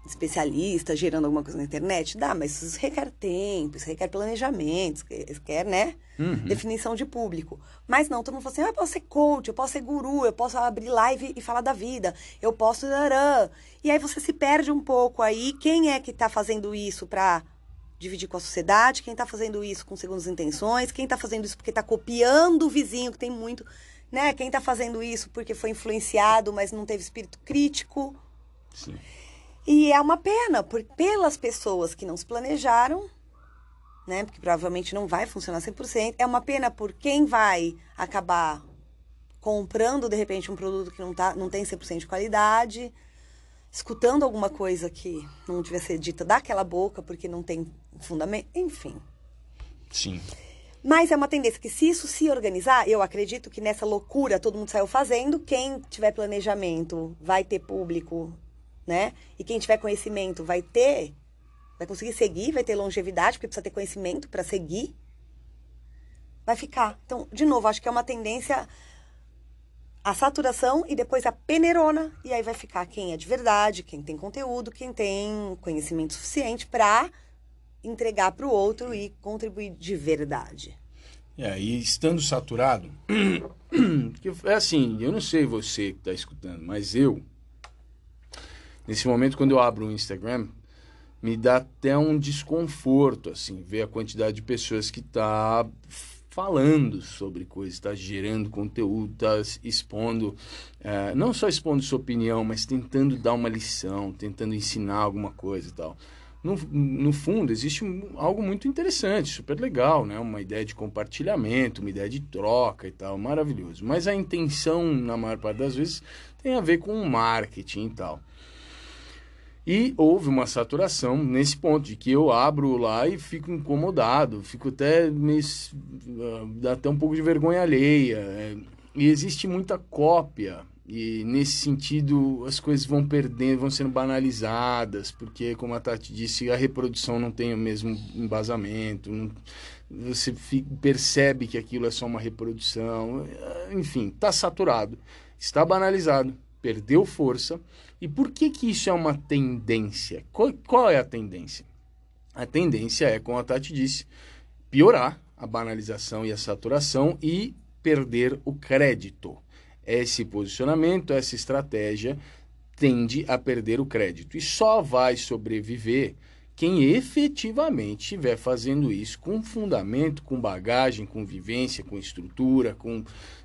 Speaker 2: especialista gerando alguma coisa na internet? Dá, mas isso requer tempo, isso requer planejamento, isso requer, né? Definição de público. Mas não, todo mundo fala assim, ah, eu posso ser coach, eu posso ser guru, eu posso abrir live e falar da vida, eu posso... E aí você se perde um pouco aí. Quem é que está fazendo isso para dividir com a sociedade? Quem está fazendo isso com segundas intenções? Quem está fazendo isso porque está copiando o vizinho, que tem muito... Né? Quem está fazendo isso porque foi influenciado, mas não teve espírito crítico?
Speaker 1: Sim.
Speaker 2: E é uma pena, por, pelas pessoas que não se planejaram, né? Porque provavelmente não vai funcionar 100%. É uma pena por quem vai acabar comprando, de repente, um produto que não, tá, não tem 100% de qualidade, escutando alguma coisa que não devia ser dita daquela boca, porque não tem fundamento. Enfim.
Speaker 1: Sim.
Speaker 2: Mas é uma tendência que, se isso se organizar, eu acredito que nessa loucura todo mundo saiu fazendo. Quem tiver planejamento vai ter público, né? E quem tiver conhecimento vai ter, vai conseguir seguir, vai ter longevidade, porque precisa ter conhecimento para seguir. Vai ficar. Então, de novo, acho que é uma tendência a saturação e depois a peneirona. E aí vai ficar quem é de verdade, quem tem conteúdo, quem tem conhecimento suficiente para entregar para o outro e contribuir de verdade.
Speaker 1: É, e estando saturado, é assim, eu não sei você que está escutando, mas eu, nesse momento, quando eu abro o Instagram, me dá até um desconforto, assim, ver a quantidade de pessoas que tá falando sobre coisas, está gerando conteúdo, está expondo, eh, não só expondo sua opinião, mas tentando dar uma lição, tentando ensinar alguma coisa e tal. No, no fundo, existe algo muito interessante, super legal, né? Uma ideia de compartilhamento, uma ideia de troca e tal, maravilhoso. Mas a intenção, na maior parte das vezes, tem a ver com o marketing e tal. E houve uma saturação nesse ponto, de que eu abro lá e fico incomodado, fico até meio. ah, dá até um pouco de vergonha alheia. é. E existe muita cópia, e nesse sentido as coisas vão perdendo, vão sendo banalizadas, porque, como a Tati disse, a reprodução não tem o mesmo embasamento, não- você fi- percebe que aquilo é só uma reprodução, enfim, está saturado, está banalizado, perdeu força. E por que que isso é uma tendência? Qual, qual é a tendência? A tendência é, como a Tati disse, piorar a banalização e a saturação e perder o crédito. esse posicionamento, essa estratégia tende a perder o crédito e só vai sobreviver quem efetivamente estiver fazendo isso com fundamento, com bagagem, com vivência, com estrutura, com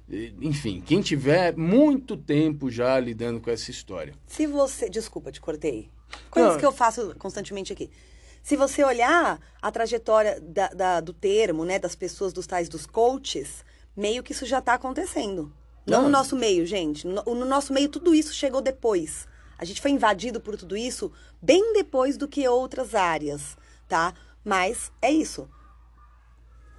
Speaker 1: enfim, quem tiver muito tempo já lidando com essa história.
Speaker 2: Se você, desculpa, te cortei. Coisas Não. que eu faço constantemente aqui. Se você olhar a trajetória da, da, do termo, né, das pessoas, dos tais dos coaches, meio que isso já está acontecendo. Não, Não no nosso meio, gente. No, no nosso meio, tudo isso chegou depois. A gente foi invadido por tudo isso bem depois do que outras áreas, tá? Mas é isso.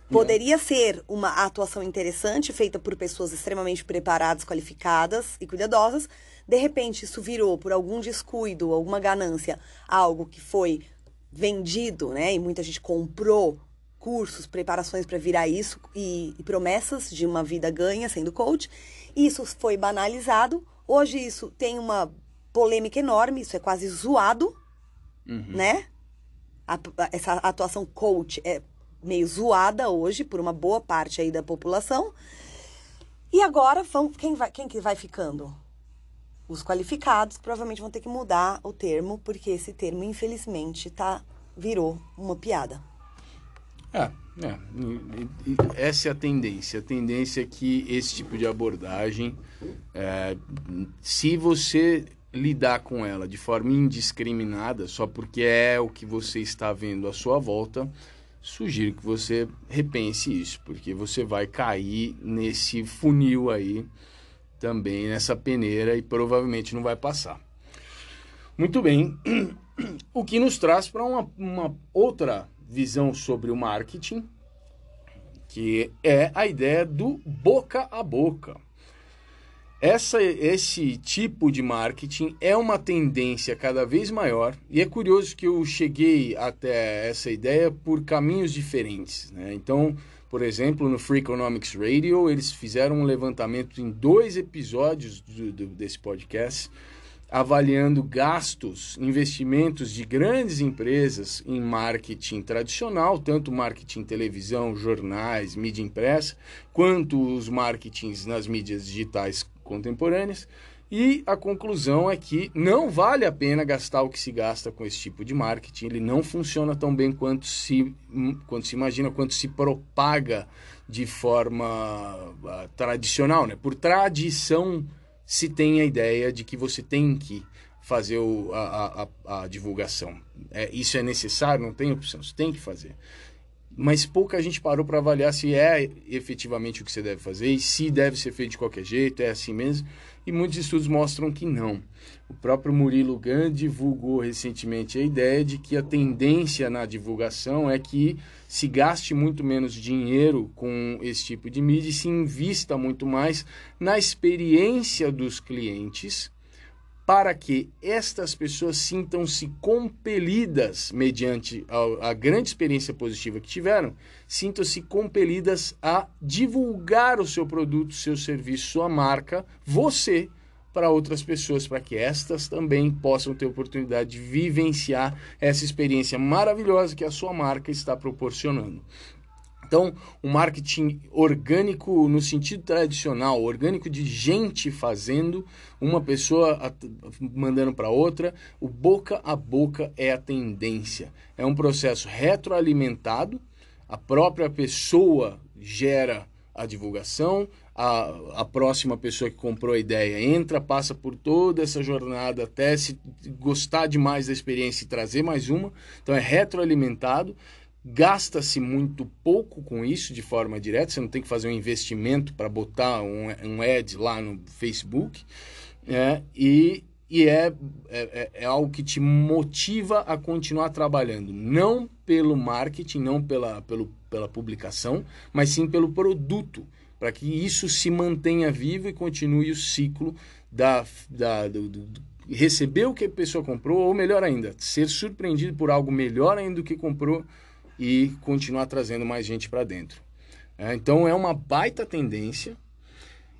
Speaker 2: Poderia ser uma atuação interessante, feita por pessoas extremamente preparadas, qualificadas e cuidadosas. De repente, isso virou, por algum descuido, alguma ganância, algo que foi vendido, né? E muita gente comprou cursos, preparações para virar isso e, e, promessas de uma vida ganha sendo coach. Isso foi banalizado. Hoje isso tem uma polêmica enorme, isso é quase zoado, uhum. né? A, essa atuação coach é meio zoada hoje por uma boa parte aí da população. E agora, vão, quem, vai, quem que vai ficando? Os qualificados provavelmente vão ter que mudar o termo, porque esse termo, infelizmente, tá, virou uma piada.
Speaker 1: É, é. Essa é a tendência. A tendência é que esse tipo de abordagem, é, se você lidar com ela de forma indiscriminada, só porque é o que você está vendo à sua volta, sugiro que você repense isso, porque você vai cair nesse funil aí também, nessa peneira e provavelmente não vai passar. Muito bem, o que nos traz para uma, uma outra visão sobre o marketing, que é a ideia do boca a boca. Essa, esse tipo de marketing é uma tendência cada vez maior e é curioso que eu cheguei até essa ideia por caminhos diferentes. Né? Então, por exemplo, no Free Economics Radio, eles fizeram um levantamento em dois episódios do, do, desse podcast, avaliando gastos, investimentos de grandes empresas em marketing tradicional, tanto marketing televisão, jornais, mídia impressa, quanto os marketings nas mídias digitais contemporâneas. E a conclusão é que não vale a pena gastar o que se gasta com esse tipo de marketing. Ele não funciona tão bem quanto se, quanto se imagina, quanto se propaga de forma uh, tradicional. Né? Por tradição, se tem a ideia de que você tem que fazer o, a, a, a, divulgação. É, isso é necessário, não tem opção, você tem que fazer mas pouca gente parou para avaliar se é efetivamente o que você deve fazer e se deve ser feito de qualquer jeito, é assim mesmo. E muitos estudos mostram que não. O próprio Murilo Gant divulgou recentemente a ideia de que a tendência na divulgação é que se gaste muito menos dinheiro com esse tipo de mídia e se invista muito mais na experiência dos clientes para que estas pessoas sintam-se compelidas, mediante a, a, grande experiência positiva que tiveram, sintam-se compelidas a divulgar o seu produto, seu serviço, sua marca, você, para outras pessoas, para que estas também possam ter oportunidade de vivenciar essa experiência maravilhosa que a sua marca está proporcionando. Então, o marketing orgânico no sentido tradicional, orgânico de gente fazendo, uma pessoa mandando para outra, o boca a boca é a tendência. É um processo retroalimentado, a própria pessoa gera a divulgação, a, a próxima pessoa que comprou a ideia entra, passa por toda essa jornada até se gostar demais da experiência e trazer mais uma. Então é retroalimentado Gasta-se muito pouco com isso de forma direta, você não tem que fazer um investimento para botar um, um ad lá no Facebook. É, e e é, é, é, algo que te motiva a continuar trabalhando, não pelo marketing, não pela, pelo, pela publicação, mas sim pelo produto, para que isso se mantenha vivo e continue o ciclo da, da, do, do, receber o que a pessoa comprou, ou melhor ainda, ser surpreendido por algo melhor ainda do que comprou e continuar trazendo mais gente para dentro. É, então é uma baita tendência.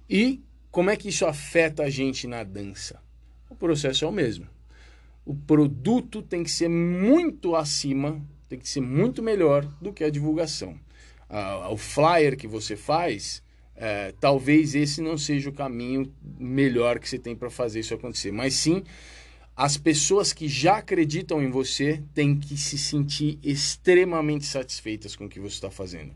Speaker 1: E como é que isso afeta a gente na dança? O processo é o mesmo. O produto tem que ser muito acima, tem que ser muito melhor do que a divulgação. Ah, o flyer que você faz, é, talvez esse não seja o caminho melhor que você tem para fazer isso acontecer. Mas sim, as pessoas que já acreditam em você têm que se sentir extremamente satisfeitas com o que você está fazendo.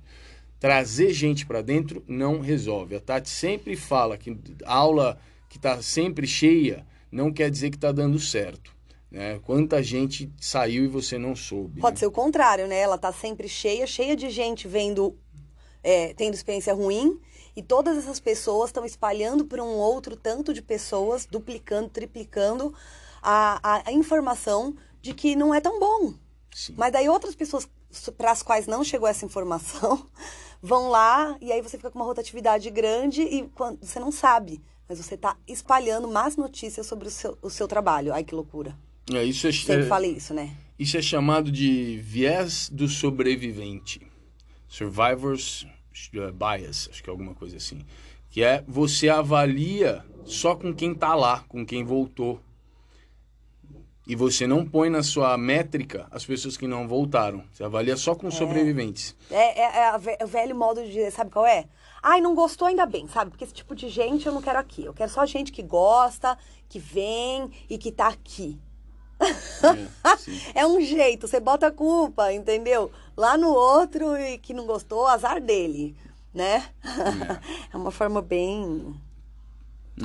Speaker 1: Trazer gente para dentro não resolve. A Tati sempre fala que aula que está sempre cheia não quer dizer que está dando certo. Né? Quanta gente saiu e você não soube.
Speaker 2: Pode
Speaker 1: né?
Speaker 2: ser o contrário, né? Ela tá sempre cheia, cheia de gente vendo, é, tendo experiência ruim, e todas essas pessoas estão espalhando para um outro tanto de pessoas, duplicando, triplicando a, a, informação de que não é tão bom.
Speaker 1: Sim.
Speaker 2: Mas daí outras pessoas para as quais não chegou essa informação vão lá e aí você fica com uma rotatividade grande e quando, você não sabe, mas você está espalhando más notícias sobre o seu, o seu trabalho. Ai, que loucura.
Speaker 1: É, isso é,
Speaker 2: Sempre
Speaker 1: é,
Speaker 2: falei isso, né?
Speaker 1: Isso é chamado de viés do sobrevivente. Survivor's uh, bias, acho que é alguma coisa assim. Que é você avalia só com quem tá lá, com quem voltou. E você não põe na sua métrica as pessoas que não voltaram. Você avalia só com sobreviventes.
Speaker 2: É, é, é o velho modo de dizer, sabe qual é? Ai, não gostou ainda bem, sabe? Porque esse tipo de gente eu não quero aqui. Eu quero só gente que gosta, que vem e que tá aqui.
Speaker 1: É.
Speaker 2: É um jeito, você bota a culpa, entendeu? Lá no outro e que não gostou, azar dele, né? É uma forma bem,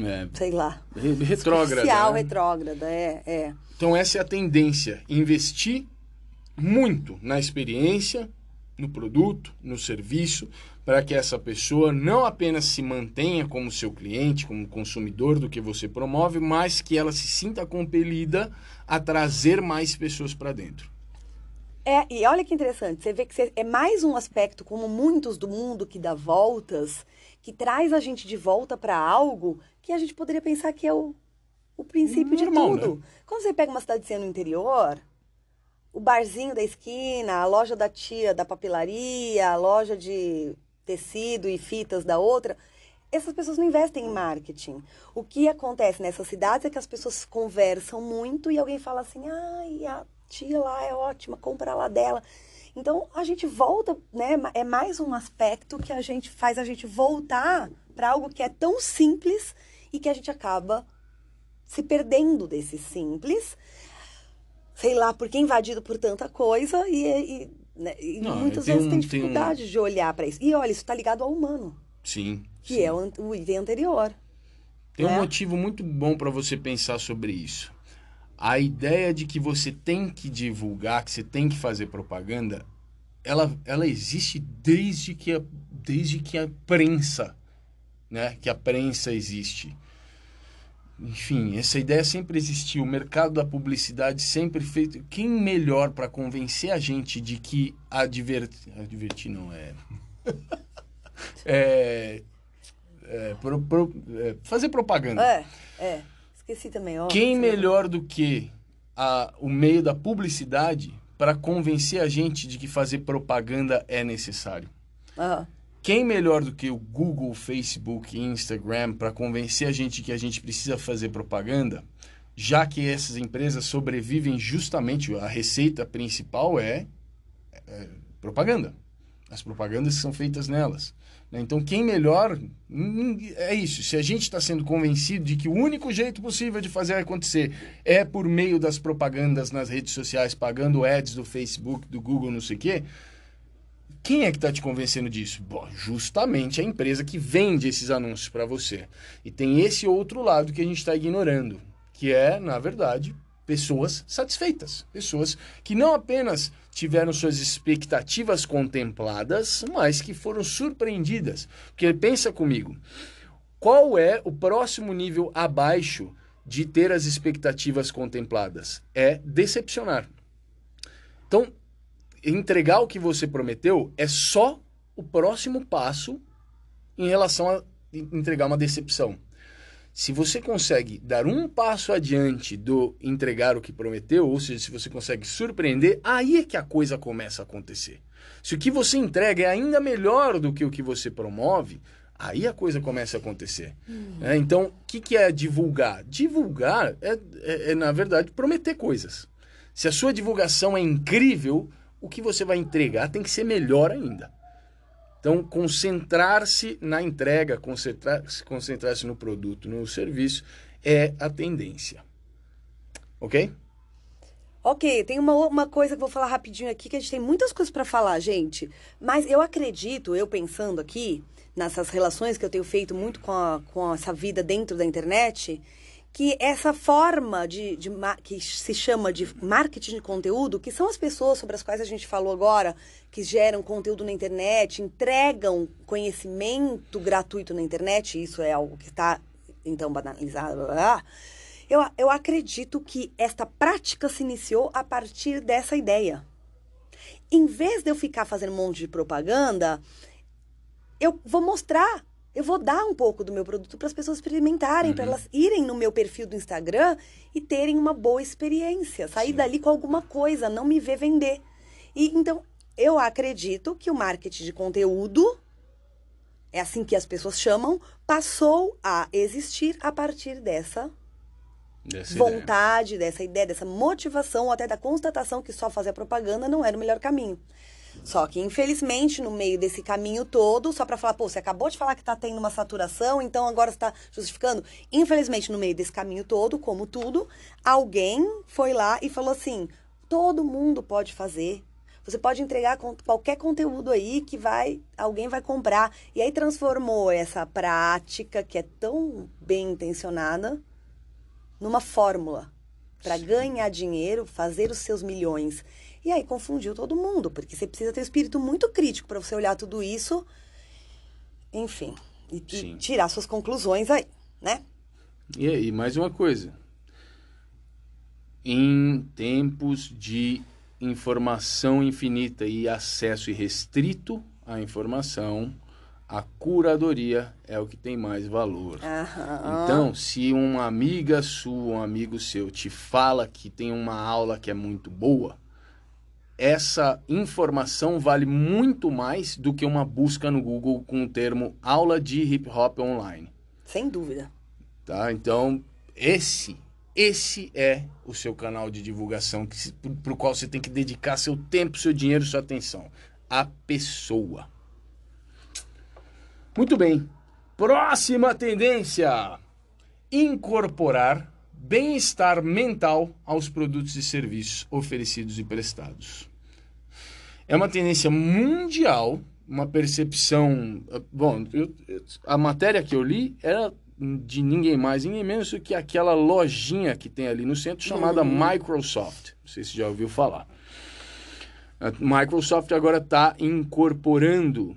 Speaker 1: É,
Speaker 2: sei lá,
Speaker 1: re- retrógrada.
Speaker 2: social,
Speaker 1: né?
Speaker 2: retrógrada, é, é.
Speaker 1: Então essa é a tendência, investir muito na experiência, no produto, no serviço, para que essa pessoa não apenas se mantenha como seu cliente, como consumidor do que você promove, mas que ela se sinta compelida a trazer mais pessoas para dentro.
Speaker 2: É, e olha que interessante, você vê que você- é mais um aspecto, como muitos do mundo que dá voltas, que traz a gente de volta para algo que a gente poderia pensar que é o, o princípio
Speaker 1: Normal,
Speaker 2: de tudo. Quando você pega uma cidadezinha no interior, o barzinho da esquina, a loja da tia da papelaria, a loja de tecido e fitas da outra, essas pessoas não investem em marketing. O que acontece nessas cidades é que as pessoas conversam muito e alguém fala assim: ai, a tia lá é ótima, compra lá dela. Então a gente volta, né? É mais um aspecto que a gente faz a gente voltar para algo que é tão simples e que a gente acaba se perdendo desse simples, sei lá, porque invadido por tanta coisa e, e, né, e
Speaker 1: Não,
Speaker 2: muitas vezes
Speaker 1: um-
Speaker 2: tem
Speaker 1: tem um-
Speaker 2: dificuldade de olhar para isso. E olha, isso está ligado ao humano,
Speaker 1: Sim.
Speaker 2: que
Speaker 1: sim.
Speaker 2: é o, o item anterior.
Speaker 1: Tem um
Speaker 2: né?
Speaker 1: motivo muito bom para você pensar sobre isso. A ideia de que você tem que divulgar, que você tem que fazer propaganda, ela, ela existe desde que a, desde que a prensa, né? Que a prensa existe. Enfim, essa ideia sempre existiu. O mercado da publicidade sempre feito. Quem melhor para convencer a gente de que advertir, advertir não é, é, é, pro- pro- é, fazer propaganda.
Speaker 2: É, é. Esqueci também, ó.
Speaker 1: Quem melhor do que a, o meio da publicidade para convencer a gente de que fazer propaganda é necessário?
Speaker 2: Aham.
Speaker 1: Quem melhor do que o Google, Facebook e Instagram para convencer a gente que a gente precisa fazer propaganda, já que essas empresas sobrevivem justamente, a receita principal é, é propaganda. As propagandas são feitas nelas. né? Então, quem melhor. hum, É isso. Se a gente está sendo convencido de que o único jeito possível de fazer acontecer é por meio das propagandas nas redes sociais, pagando ads do Facebook, do Google, não sei o quê. Quem é que está te convencendo disso? Bom, justamente a empresa que vende esses anúncios para você. E tem esse outro lado que a gente está ignorando, que é, na verdade, pessoas satisfeitas. Pessoas que não apenas tiveram suas expectativas contempladas, mas que foram surpreendidas. Porque pensa comigo, qual é o próximo nível abaixo de ter as expectativas contempladas? É decepcionar. Então, entregar o que você prometeu é só o próximo passo em relação a entregar uma decepção. Se você consegue dar um passo adiante do entregar o que prometeu, ou seja, se você consegue surpreender, aí é que a coisa começa a acontecer. Se o que você entrega é ainda melhor do que o que você promove, aí a coisa começa a acontecer. É, então, o que, que é divulgar? Divulgar é, é, é, na verdade, prometer coisas. Se a sua divulgação é incrível, o que você vai entregar tem que ser melhor ainda. Então, concentrar-se na entrega, concentrar-se concentrar no produto, no serviço, é a tendência. Ok?
Speaker 2: Ok, tem uma, uma coisa que eu vou falar rapidinho aqui, que a gente tem muitas coisas para falar, gente. Mas eu acredito, eu pensando aqui, nessas relações que eu tenho feito muito com, a, com essa vida dentro da internet, que essa forma de, de, que se chama de marketing de conteúdo, que são as pessoas sobre as quais a gente falou agora, que geram conteúdo na internet, entregam conhecimento gratuito na internet, isso é algo que está então banalizado, blá, blá, eu, eu acredito que esta prática se iniciou a partir dessa ideia. Em vez de eu ficar fazendo um monte de propaganda, eu vou mostrar, eu vou dar um pouco do meu produto para as pessoas experimentarem, uhum. para elas irem no meu perfil do Instagram e terem uma boa experiência, sair Sim. dali com alguma coisa, não me ver vender. E então eu acredito que o marketing de conteúdo é assim que as pessoas chamam, passou a existir a partir dessa Dessa vontade, ideia. dessa ideia, dessa motivação, ou até da constatação que só fazer propaganda não era o melhor caminho. Só que, infelizmente, no meio desse caminho todo, só para falar, pô, você acabou de falar que está tendo uma saturação, então agora está justificando. Infelizmente, no meio desse caminho todo, como tudo, alguém foi lá e falou assim: todo mundo pode fazer. Você pode entregar qualquer conteúdo aí que vai, alguém vai comprar. E aí transformou essa prática que é tão bem intencionada numa fórmula para ganhar dinheiro, fazer os seus milhões. E aí confundiu todo mundo, porque você precisa ter um espírito muito crítico para você olhar tudo isso, enfim, e, e, tirar suas conclusões aí, né?
Speaker 1: E aí, mais uma coisa. Em tempos de informação infinita e acesso irrestrito à informação, a curadoria é o que tem mais valor. Uhum. Então, se uma amiga sua, um amigo seu te fala que tem uma aula que é muito boa, essa informação vale muito mais do que uma busca no Google com o termo aula de hip hop online.
Speaker 2: Sem dúvida.
Speaker 1: Tá? Então, esse esse é o seu canal de divulgação para o qual você tem que dedicar seu tempo, seu dinheiro, sua atenção. A pessoa. Muito bem. Próxima tendência: incorporar bem-estar mental aos produtos e serviços oferecidos e prestados. É uma tendência mundial, uma percepção. Bom, eu, a matéria que eu li era de ninguém mais, ninguém menos do que aquela lojinha que tem ali no centro chamada uhum. Microsoft. Não sei se já ouviu falar. A Microsoft agora está incorporando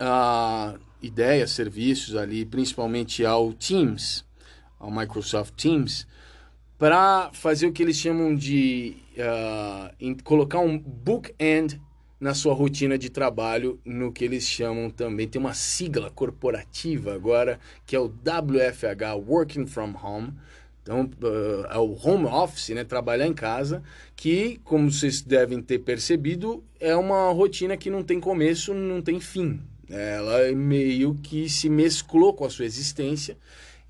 Speaker 1: uh, ideias, serviços ali, principalmente ao Teams, ao Microsoft Teams, para fazer o que eles chamam de uh, colocar um bookend na sua rotina de trabalho, no que eles chamam também, tem uma sigla corporativa agora, que é o WFH, Working From Home. Então, uh, é o home office, né? Trabalhar em casa, que, como vocês devem ter percebido, é uma rotina que não tem começo, não tem fim. Ela meio que se mesclou com a sua existência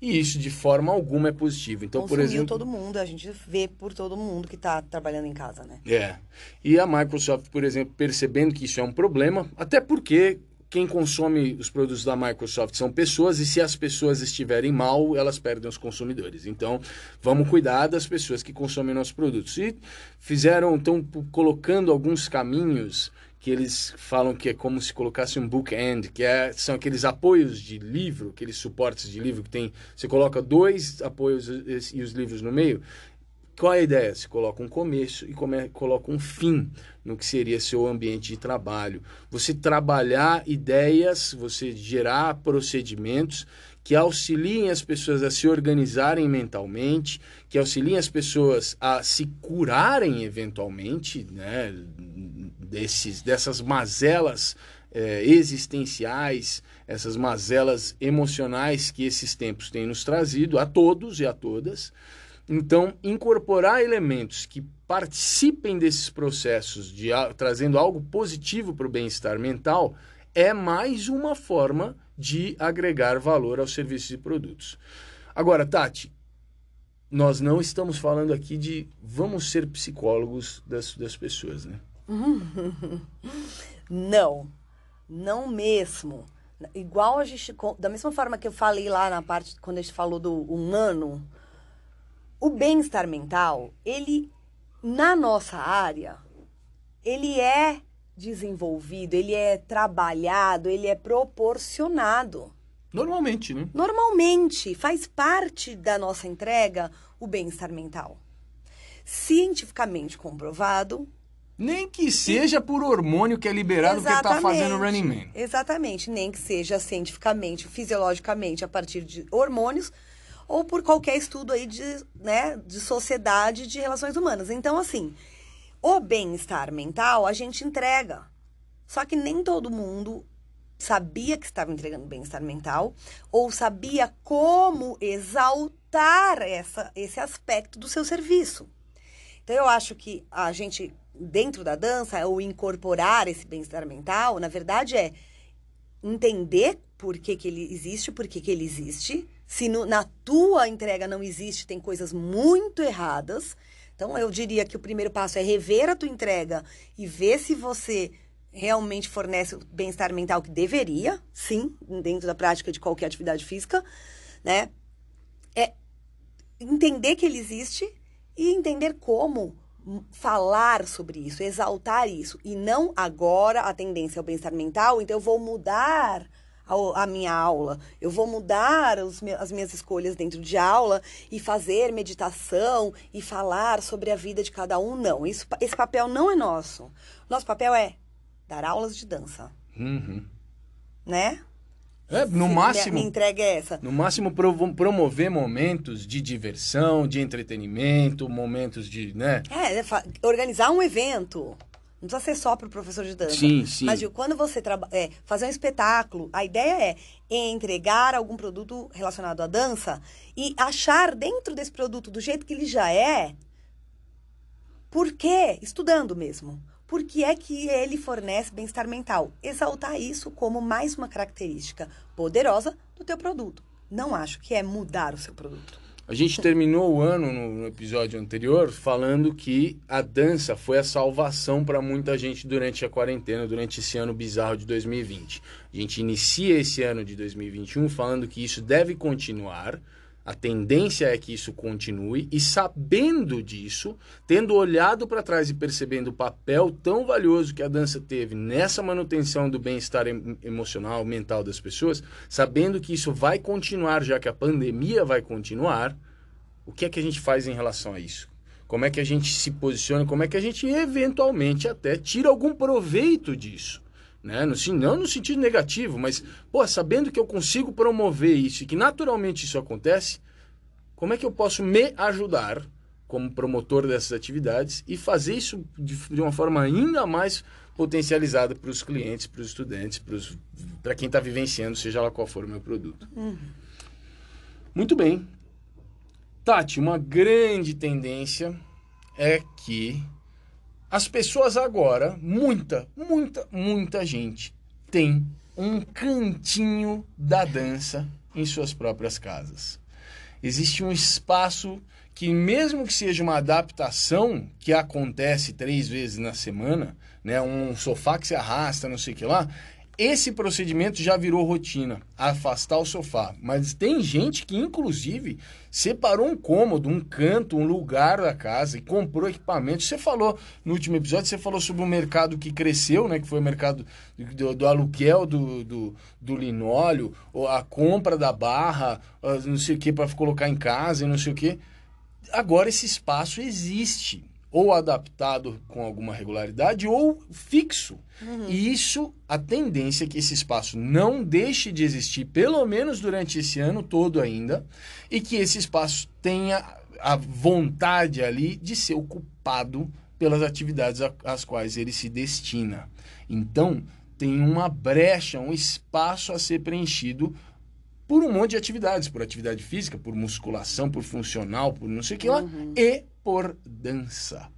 Speaker 1: e isso de forma alguma é positivo. Então,
Speaker 2: Consumiu
Speaker 1: por exemplo,
Speaker 2: todo mundo, a gente vê por todo mundo que está trabalhando em casa, né?
Speaker 1: É. E a Microsoft, por exemplo, percebendo que isso é um problema, até porque quem consome os produtos da Microsoft são pessoas e se as pessoas estiverem mal, elas perdem os consumidores. Então, vamos cuidar das pessoas que consomem nossos produtos. E fizeram, estão colocando alguns caminhos que eles falam que é como se colocasse um bookend, que é, são aqueles apoios de livro, aqueles suportes de livro que tem, você coloca dois apoios e os livros no meio. Qual é a ideia? Você coloca um começo e come, coloca um fim no que seria seu ambiente de trabalho. Você trabalhar ideias, você gerar procedimentos que auxiliem as pessoas a se organizarem mentalmente, que auxiliem as pessoas a se curarem eventualmente, né, desses, dessas mazelas é, existenciais, essas mazelas emocionais que esses tempos têm nos trazido a todos e a todas. Então, incorporar elementos que participem desses processos, de trazendo algo positivo para o bem-estar mental, é mais uma forma de agregar valor aos serviços e produtos. Agora, Tati, nós não estamos falando aqui de vamos ser psicólogos das, das pessoas, né?
Speaker 2: Não. Não mesmo. Igual a gente. Da mesma forma que eu falei lá na parte, quando a gente falou do humano, o bem-estar mental, ele, na nossa área, ele é desenvolvido, ele é trabalhado, ele é proporcionado.
Speaker 1: Normalmente, né?
Speaker 2: Normalmente, faz parte da nossa entrega o bem-estar mental. Cientificamente comprovado.
Speaker 1: Nem que seja por hormônio que é liberado Exatamente. porque está fazendo Running Man.
Speaker 2: Exatamente, nem que seja cientificamente, fisiologicamente, a partir de hormônios, ou por qualquer estudo aí de, né, de sociedade de relações humanas. Então, assim, o bem-estar mental a gente entrega. Só que nem todo mundo sabia que estava entregando bem-estar mental ou sabia como exaltar essa, esse aspecto do seu serviço. Então, eu acho que a gente, dentro da dança, o incorporar esse bem-estar mental, na verdade, é entender por que, que ele existe, por que, que ele existe. Se no, na tua entrega não existe, tem coisas muito erradas. Então, eu diria que o primeiro passo é rever a tua entrega e ver se você realmente fornece o bem-estar mental que deveria, sim, dentro da prática de qualquer atividade física, né? É entender que ele existe e entender como falar sobre isso, exaltar isso e não agora a tendência ao bem-estar mental, então eu vou mudar a, a minha aula, eu vou mudar os, as minhas escolhas dentro de aula e fazer meditação e falar sobre a vida de cada um. Não, isso, esse papel não é nosso. Nosso papel é dar aulas de dança.
Speaker 1: Uhum.
Speaker 2: Né?
Speaker 1: É, no máximo.
Speaker 2: Minha, entrega é essa.
Speaker 1: No máximo, promover momentos de diversão, de entretenimento, momentos de. né?
Speaker 2: É, organizar um evento. Não precisa ser só para o professor de dança.
Speaker 1: Sim, sim.
Speaker 2: Mas quando você trabalha. É, fazer um espetáculo, a ideia é entregar algum produto relacionado à dança e achar dentro desse produto, do jeito que ele já é, por quê? Estudando mesmo por que é que ele fornece bem-estar mental? Exaltar isso como mais uma característica poderosa do teu produto. Não acho que é mudar o seu produto.
Speaker 1: A gente terminou o ano no episódio anterior falando que a dança foi a salvação para muita gente durante a quarentena, durante esse ano bizarro de 2020. A gente inicia esse ano de 2021 falando que isso deve continuar, a tendência é que isso continue e sabendo disso, tendo olhado para trás e percebendo o papel tão valioso que a dança teve nessa manutenção do bem-estar emocional, mental das pessoas, sabendo que isso vai continuar, já que a pandemia vai continuar, o que é que a gente faz em relação a isso? Como é que a gente se posiciona? Como é que a gente eventualmente até tira algum proveito disso? Né? No, não no sentido negativo, mas, pô, sabendo que eu consigo promover isso e que naturalmente isso acontece, como é que eu posso me ajudar como promotor dessas atividades e fazer isso de, de uma forma ainda mais potencializada para os clientes, para os estudantes, para quem está vivenciando, seja lá qual for o meu produto.
Speaker 2: Uhum.
Speaker 1: Muito bem. Tati, uma grande tendência é que as pessoas agora, muita, muita, muita gente, tem um cantinho da dança em suas próprias casas. Existe um espaço que, mesmo que seja uma adaptação que acontece três vezes na semana, né, um sofá que se arrasta, não sei o que lá, esse procedimento já virou rotina, afastar o sofá. Mas tem gente que, inclusive, separou um cômodo, um canto, um lugar da casa e comprou equipamento. Você falou no último episódio, você falou sobre um mercado que cresceu, né? Que foi o mercado do, do aluguel do, do, do linóleo, a compra da barra, não sei o que, para colocar em casa e não sei o que. Agora esse espaço existe ou adaptado com alguma regularidade ou fixo. Uhum. E isso, a tendência é que esse espaço não deixe de existir, pelo menos durante esse ano todo ainda, e que esse espaço tenha a vontade ali de ser ocupado pelas atividades às quais ele se destina. Então, tem uma brecha, um espaço a ser preenchido por um monte de atividades, por atividade física, por musculação, por funcional, por não sei o que lá, uhum. e por dança.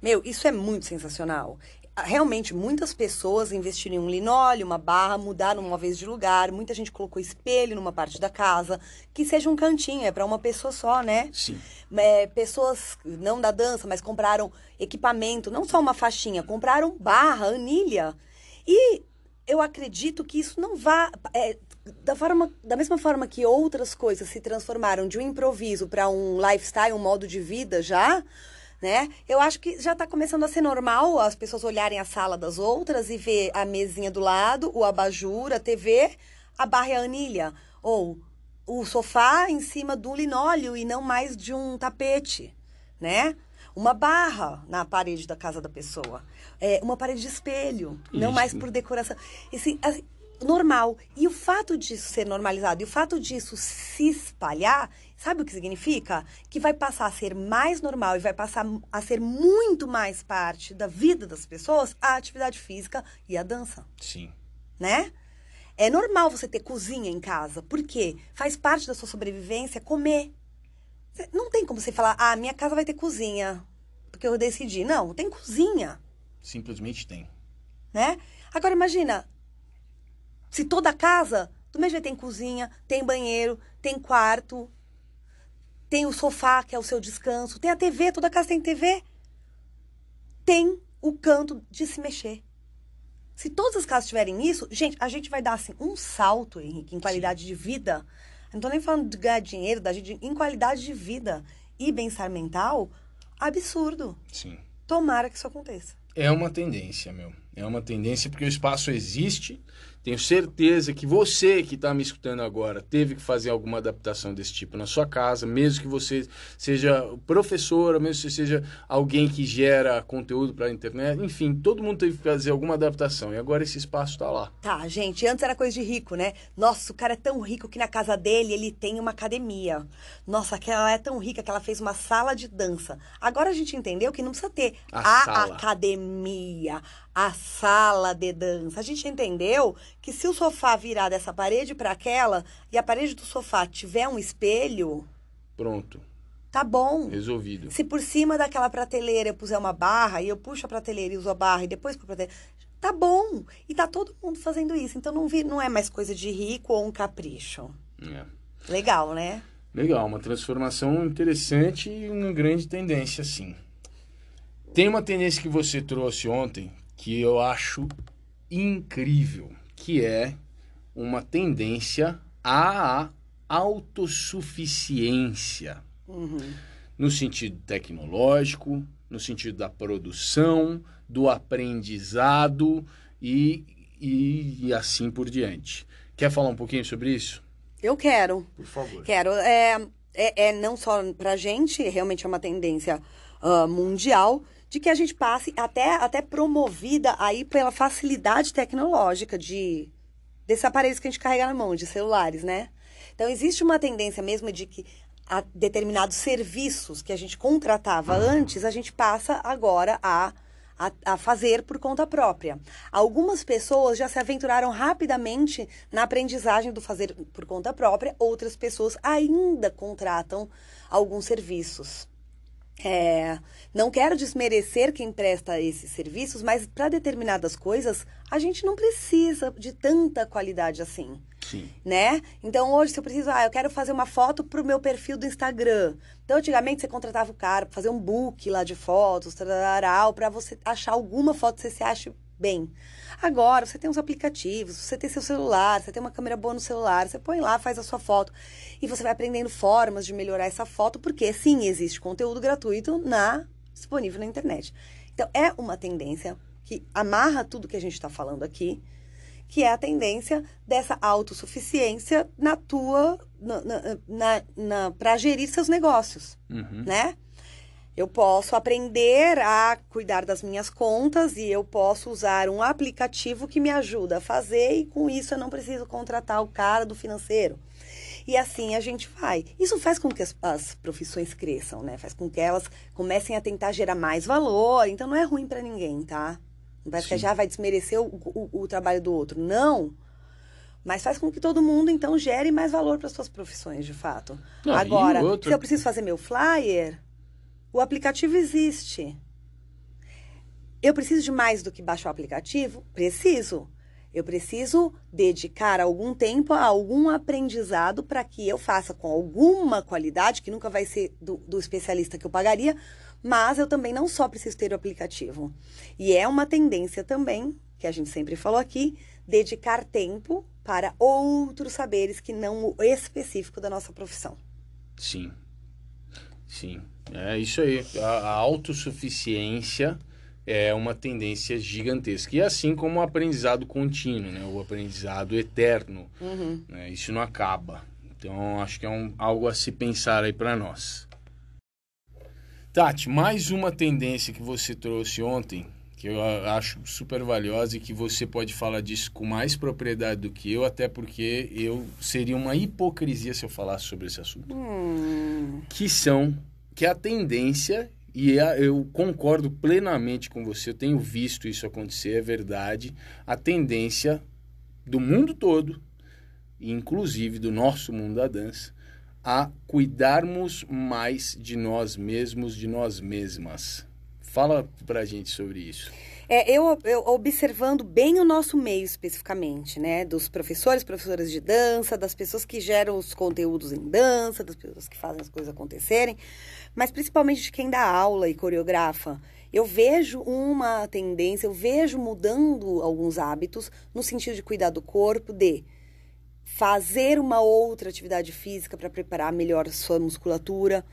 Speaker 2: Meu, isso é muito sensacional. Realmente, muitas pessoas investiram em um linóleo, uma barra, mudaram uma vez de lugar. Muita gente colocou espelho numa parte da casa. Que seja um cantinho, é para uma pessoa só, né?
Speaker 1: Sim.
Speaker 2: É, pessoas, não da dança, mas compraram equipamento, não só uma faixinha, compraram barra, anilha. E eu acredito que isso não vá. É, da, forma, da mesma forma que outras coisas se transformaram de um improviso para um lifestyle, um modo de vida já, né? Eu acho que já está começando a ser normal as pessoas olharem a sala das outras e ver a mesinha do lado, o abajur, a TV, a barra e a anilha. Ou o sofá em cima do linóleo e não mais de um tapete, né? Uma barra na parede da casa da pessoa. É, uma parede de espelho, Isso. não mais por decoração. Esse, assim, normal. E o fato disso ser normalizado e o fato disso se espalhar, sabe o que significa? Que vai passar a ser mais normal e vai passar a ser muito mais parte da vida das pessoas a atividade física e a dança.
Speaker 1: Sim.
Speaker 2: Né? É normal você ter cozinha em casa. Por quê? Faz parte da sua sobrevivência comer. Não tem como você falar, ah, minha casa vai ter cozinha, porque eu decidi. Não, tem cozinha.
Speaker 1: Simplesmente tem.
Speaker 2: Né? Agora imagina, se toda casa, do mesmo jeito tem cozinha, tem banheiro, tem quarto, tem o sofá, que é o seu descanso, tem a TV, toda casa tem TV. Tem o canto de se mexer. Se todas as casas tiverem isso, gente, a gente vai dar assim um salto, Henrique, em qualidade Sim. de vida. Não tô nem falando de ganhar dinheiro, da gente, em qualidade de vida e bem-estar mental, absurdo.
Speaker 1: Sim.
Speaker 2: Tomara que isso aconteça.
Speaker 1: É uma tendência, meu. É uma tendência porque o espaço existe, tenho certeza que você que está me escutando agora teve que fazer alguma adaptação desse tipo na sua casa, mesmo que você seja professora, mesmo que você seja alguém que gera conteúdo para a internet, enfim, todo mundo teve que fazer alguma adaptação e agora esse espaço está lá.
Speaker 2: Tá, gente, antes era coisa de rico, né? Nossa, o cara é tão rico que na casa dele ele tem uma academia. Nossa, aquela é tão rica que ela fez uma sala de dança. Agora a gente entendeu que não precisa ter a, a academia, a sala de dança. A gente entendeu que se o sofá virar dessa parede para aquela e a parede do sofá tiver um espelho,
Speaker 1: pronto.
Speaker 2: Tá bom.
Speaker 1: Resolvido.
Speaker 2: Se por cima daquela prateleira eu puser uma barra e eu puxo a prateleira e uso a barra e depois para prateleira, tá bom. E tá todo mundo fazendo isso. Então não, vi, não é mais coisa de rico ou um capricho.
Speaker 1: É.
Speaker 2: Legal, né?
Speaker 1: Legal, uma transformação interessante e uma grande tendência, sim. Tem uma tendência que você trouxe ontem, que eu acho incrível, que é uma tendência à autossuficiência.
Speaker 2: Uhum.
Speaker 1: No sentido tecnológico, no sentido da produção, do aprendizado e, e, e assim por diante. Quer falar um pouquinho sobre isso?
Speaker 2: Eu quero.
Speaker 1: Por favor.
Speaker 2: Quero. É, é, é não só para gente, realmente é uma tendência uh, mundial, de que a gente passe até, até promovida aí pela facilidade tecnológica de desses aparelhos que a gente carrega na mão, de celulares, né? Então existe uma tendência mesmo de que a determinados serviços que a gente contratava antes, a gente passa agora a, a, a, fazer por conta própria. Algumas pessoas já se aventuraram rapidamente na aprendizagem do fazer por conta própria, outras pessoas ainda contratam alguns serviços. É, não quero desmerecer quem presta esses serviços, mas para determinadas coisas a gente não precisa de tanta qualidade assim.
Speaker 1: Sim.
Speaker 2: Né? Então hoje, se eu preciso, ah, eu quero fazer uma foto para o meu perfil do Instagram. Então, antigamente você contratava o cara para fazer um book lá de fotos, para você achar alguma foto que você se ache bem. Agora, você tem os aplicativos, você tem seu celular, você tem uma câmera boa no celular, você põe lá, faz a sua foto e você vai aprendendo formas de melhorar essa foto, porque sim, existe conteúdo gratuito na disponível na internet. Então, é uma tendência que amarra tudo que a gente está falando aqui, que é a tendência dessa autossuficiência na tua, na, na, na, na para gerir seus negócios,
Speaker 1: uhum.
Speaker 2: né? Eu posso aprender a cuidar das minhas contas e eu posso usar um aplicativo que me ajuda a fazer e com isso eu não preciso contratar o cara do financeiro. E assim a gente vai. Isso faz com que as, as profissões cresçam, né? Faz com que elas comecem a tentar gerar mais valor. Então não é ruim para ninguém, tá? Não parece que já vai desmerecer o, o, o trabalho do outro. Não mas faz com que todo mundo então gere mais valor para suas profissões, de fato. Não, Agora, outro... se eu preciso fazer meu flyer, o aplicativo existe. Eu preciso de mais do que baixar o aplicativo? Preciso. Eu preciso dedicar algum tempo a algum aprendizado para que eu faça com alguma qualidade, que nunca vai ser do, do, especialista que eu pagaria, mas eu também não só preciso ter o aplicativo. E é uma tendência também, que a gente sempre falou aqui, dedicar tempo para outros saberes que não o específico da nossa profissão.
Speaker 1: Sim. Sim. É isso aí. A, a autossuficiência é uma tendência gigantesca. E assim como o aprendizado contínuo, né? o aprendizado eterno.
Speaker 2: Uhum.
Speaker 1: Né? Isso não acaba. Então, acho que é um, algo a se pensar aí para nós. Tati, mais uma tendência que você trouxe ontem, que eu acho super valiosa e que você pode falar disso com mais propriedade do que eu, até porque eu seria uma hipocrisia se eu falasse sobre esse assunto.
Speaker 2: Hum.
Speaker 1: Que são, que é a tendência, e é, eu concordo plenamente com você, eu tenho visto isso acontecer, é verdade, a tendência do mundo todo, inclusive do nosso mundo da dança, a cuidarmos mais de nós mesmos, de nós mesmas. Fala pra gente sobre isso.
Speaker 2: É, eu, eu observando bem o nosso meio especificamente, né? Dos professores, professoras de dança, das pessoas que geram os conteúdos em dança, das pessoas que fazem as coisas acontecerem, mas principalmente de quem dá aula e coreografa. Eu vejo uma tendência, eu vejo mudando alguns hábitos no sentido de cuidar do corpo, de fazer uma outra atividade física para preparar melhor sua musculatura,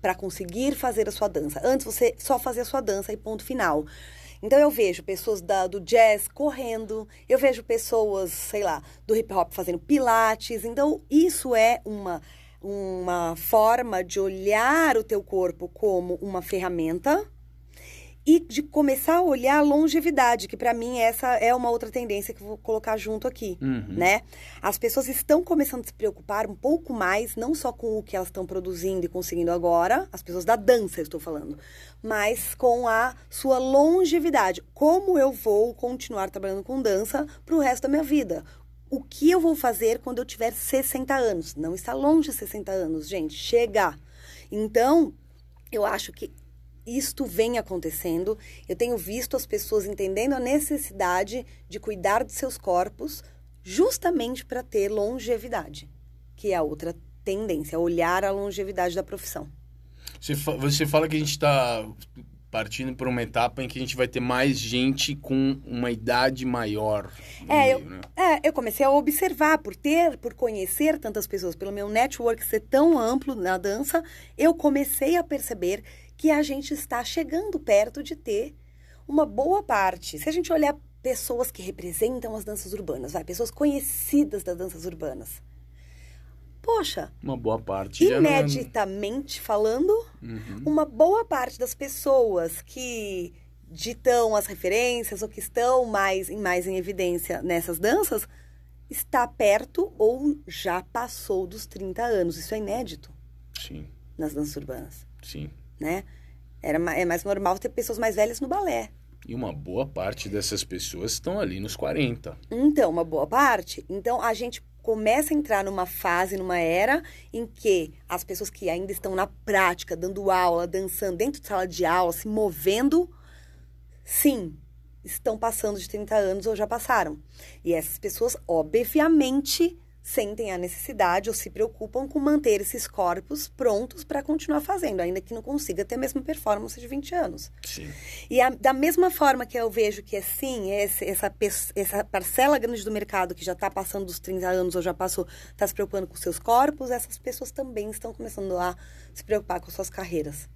Speaker 2: para conseguir fazer a sua dança. Antes você só fazia a sua dança e ponto final. Então eu vejo pessoas da, do jazz correndo, eu vejo pessoas, sei lá, do hip hop fazendo pilates. Então isso é uma uma forma de olhar o teu corpo como uma ferramenta e de começar a olhar a longevidade, que para mim essa é uma outra tendência que eu vou colocar junto aqui,
Speaker 1: Uhum.
Speaker 2: né? As pessoas estão começando a se preocupar um pouco mais, não só com o que elas estão produzindo e conseguindo agora, as pessoas da dança eu estou falando, mas com a sua longevidade. Como eu vou continuar trabalhando com dança para o resto da minha vida? O que eu vou fazer quando eu tiver 60 anos? Não está longe de 60 anos, gente. Chega. Então, eu acho que isto vem acontecendo. Eu tenho visto as pessoas entendendo a necessidade de cuidar de seus corpos justamente para ter longevidade, que é a outra tendência, olhar a longevidade da profissão.
Speaker 1: Você, você fala que a gente está partindo para uma etapa em que a gente vai ter mais gente com uma idade maior.
Speaker 2: É, eu,
Speaker 1: meio, né?
Speaker 2: é, eu comecei a observar, por ter, por conhecer tantas pessoas, pelo meu network ser tão amplo na dança, eu comecei a perceber que a gente está chegando perto de ter uma boa parte. Se a gente olhar pessoas que representam as danças urbanas, vai, pessoas conhecidas das danças urbanas. Poxa,
Speaker 1: Uma boa parte já não-
Speaker 2: imeditamente falando,
Speaker 1: Uhum.
Speaker 2: uma boa parte das pessoas que ditam as referências ou que estão mais em, mais em evidência nessas danças está perto ou já passou dos 30 anos. Isso é inédito
Speaker 1: Sim,
Speaker 2: nas danças urbanas,
Speaker 1: sim.
Speaker 2: né? Era, é mais normal ter pessoas mais velhas no balé.
Speaker 1: E uma boa parte dessas pessoas estão ali nos 40.
Speaker 2: Então, uma boa parte. Então, a gente começa a entrar numa fase, numa era em que as pessoas que ainda estão na prática, dando aula, dançando dentro de sala de aula, se movendo, sim, estão passando de 30 anos ou já passaram. E essas pessoas, obviamente, sentem a necessidade ou se preocupam com manter esses corpos prontos para continuar fazendo, ainda que não consiga ter a mesma performance de 20 anos.
Speaker 1: Sim.
Speaker 2: E a- da mesma forma que eu vejo que assim, esse- essa, essa parcela grande do mercado que já está passando dos 30 anos ou já passou, está se preocupando com seus corpos, essas pessoas também estão começando a se preocupar com suas carreiras.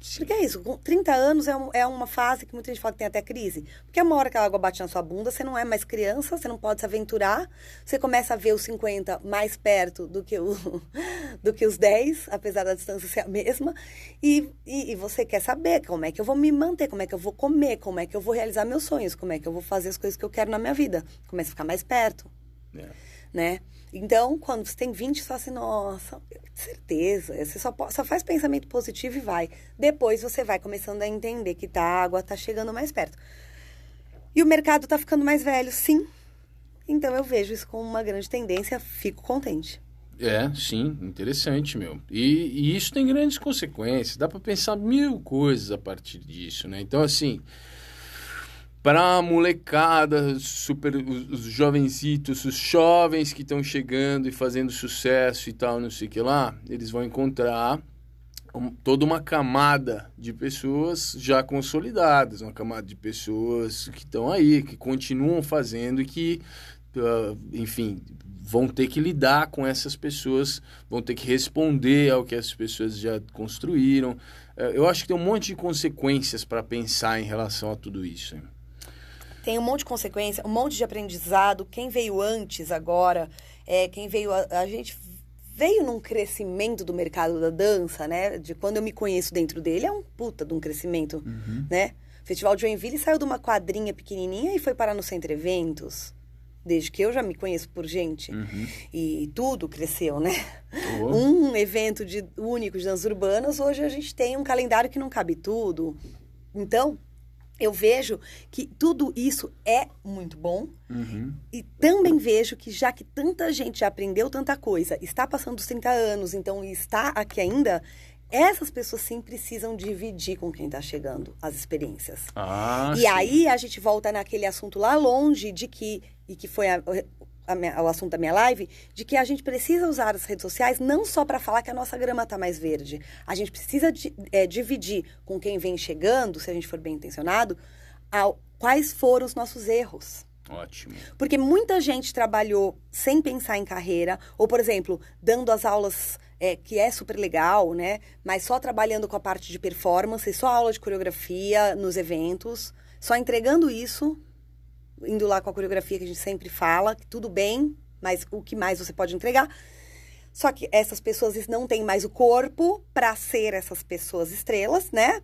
Speaker 1: Sim.
Speaker 2: Porque é isso, com 30 anos é, um- é uma fase que muita gente fala que tem até crise. Porque é uma hora que a água bate na sua bunda, você não é mais criança, você não pode se aventurar, você começa a ver os 50 mais perto do que, o, do que os 10, apesar da distância ser a mesma, e, e, e você quer saber como é que eu vou me manter, como é que eu vou comer, como é que eu vou realizar meus sonhos, como é que eu vou fazer as coisas que eu quero na minha vida. Começa a ficar mais perto
Speaker 1: É.
Speaker 2: né? Então, quando você tem 20, você fala assim, nossa, certeza. Você só, só faz pensamento positivo e vai. Depois você vai começando a entender que tá, a água tá chegando mais perto. E o mercado tá ficando mais velho, sim. Então eu vejo isso como uma grande tendência, fico contente.
Speaker 1: É, sim, interessante, meu. E, e isso tem grandes consequências. Dá pra pensar mil coisas a partir disso, né? Então, assim, pra molecada, super, os, os jovenzitos, os jovens que estão chegando e fazendo sucesso e tal, não sei o que lá, eles vão encontrar um, toda uma camada de pessoas já consolidadas, uma camada de pessoas que estão aí, que continuam fazendo e que, uh, enfim, vão ter que lidar com essas pessoas, vão ter que responder ao que as pessoas já construíram. Uh, eu acho que tem um monte de consequências para pensar em relação a tudo isso. Hein?
Speaker 2: Tem um monte de consequência, um monte de aprendizado. Quem veio antes agora, é, quem veio. A, a gente veio num crescimento do mercado da dança, né? De quando eu me conheço dentro dele, é um puta de um crescimento, uhum. né? O Festival de Joinville saiu de uma quadrinha pequenininha e foi parar no Centro Eventos. Desde que eu já me conheço por gente. Uhum. E tudo cresceu, né? Oh. Um evento de, único de danças urbanas, hoje a gente tem um calendário que não cabe tudo. Então, eu vejo que tudo isso é muito bom uhum. e também vejo que já que tanta gente já aprendeu tanta coisa, está passando os 30 anos, então está aqui ainda, essas pessoas sim precisam dividir com quem está chegando as experiências.
Speaker 1: Ah,
Speaker 2: e
Speaker 1: sim.
Speaker 2: aí a gente volta naquele assunto lá longe de que, e que foi a, minha, o assunto da minha live, de que a gente precisa usar as redes sociais não só para falar que a nossa grama está mais verde. A gente precisa de, é, dividir com quem vem chegando, se a gente for bem intencionado, ao, quais foram os nossos erros.
Speaker 1: Ótimo.
Speaker 2: Porque muita gente trabalhou sem pensar em carreira, ou, por exemplo, dando as aulas é, que é super legal, né? Mas só trabalhando com a parte de performance, só aula de coreografia nos eventos, só entregando isso indo lá com a coreografia que a gente sempre fala, que tudo bem, mas o que mais você pode entregar? Só que essas pessoas não têm mais o corpo para ser essas pessoas estrelas, né?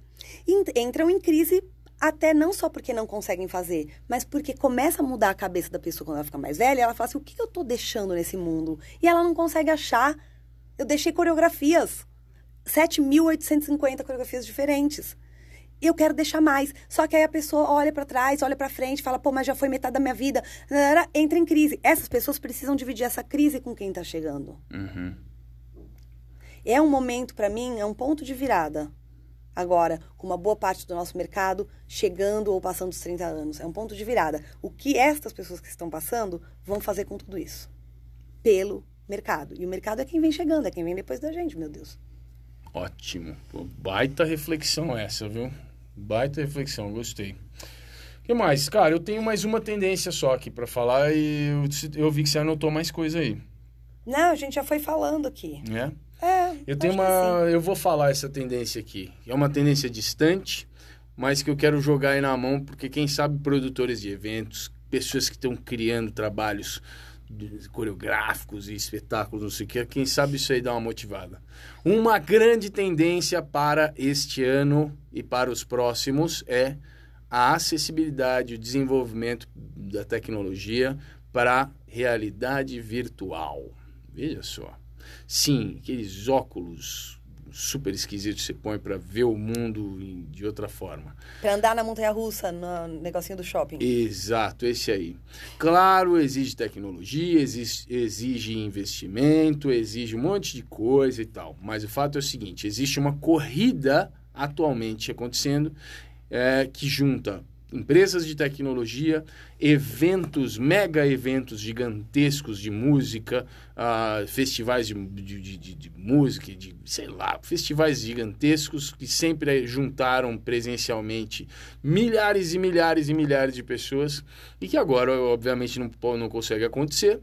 Speaker 2: E entram em crise até não só porque não conseguem fazer, mas porque começa a mudar a cabeça da pessoa quando ela fica mais velha. Ela fala assim: o que eu tô deixando nesse mundo? E ela não consegue achar. Eu deixei coreografias. 7.850 coreografias diferentes eu quero deixar mais. Só que aí a pessoa olha para trás, olha para frente, fala, pô, mas já foi metade da minha vida. Entra em crise. Essas pessoas precisam dividir essa crise com quem tá chegando.
Speaker 1: Uhum.
Speaker 2: É um momento, para mim, é um ponto de virada. Agora, com uma boa parte do nosso mercado chegando ou passando os 30 anos. É um ponto de virada. O que estas pessoas que estão passando vão fazer com tudo isso? Pelo mercado. E o mercado é quem vem chegando, é quem vem depois da gente, meu Deus.
Speaker 1: Ótimo. Pô, baita reflexão essa, viu? Baita reflexão, gostei. O que mais? Cara, eu tenho mais uma tendência só aqui para falar e eu, eu, vi que você anotou mais coisa aí.
Speaker 2: Não, a gente já foi falando aqui.
Speaker 1: É?
Speaker 2: É.
Speaker 1: Eu tenho uma. Eu vou falar essa tendência aqui. É uma tendência distante, mas que eu quero jogar aí na mão, porque quem sabe produtores de eventos, pessoas que estão criando trabalhos coreográficos e espetáculos, não sei o que, quem sabe isso aí dá uma motivada. Uma grande tendência para este ano e para os próximos é a acessibilidade, o desenvolvimento da tecnologia para realidade virtual. Veja só. Sim, aqueles óculos super esquisito você põe para ver o mundo de outra forma.
Speaker 2: Para andar na montanha russa, no negocinho do shopping.
Speaker 1: Exato, esse aí. Claro, exige tecnologia, exige, exige investimento, exige um monte de coisa e tal. Mas o fato é o seguinte: existe uma corrida atualmente acontecendo é, que junta empresas de tecnologia, eventos, mega eventos gigantescos de música, uh, festivais de, de, de, de, música, de sei lá, festivais gigantescos que sempre juntaram presencialmente milhares e milhares e milhares de pessoas e que agora, obviamente, não, não consegue acontecer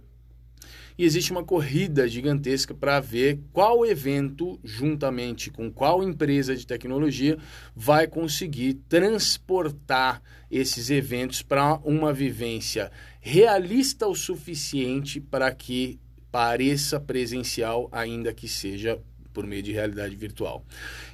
Speaker 1: e existe uma corrida gigantesca para ver qual evento, juntamente com qual empresa de tecnologia, vai conseguir transportar esses eventos para uma vivência realista o suficiente para que pareça presencial, ainda que seja por meio de realidade virtual.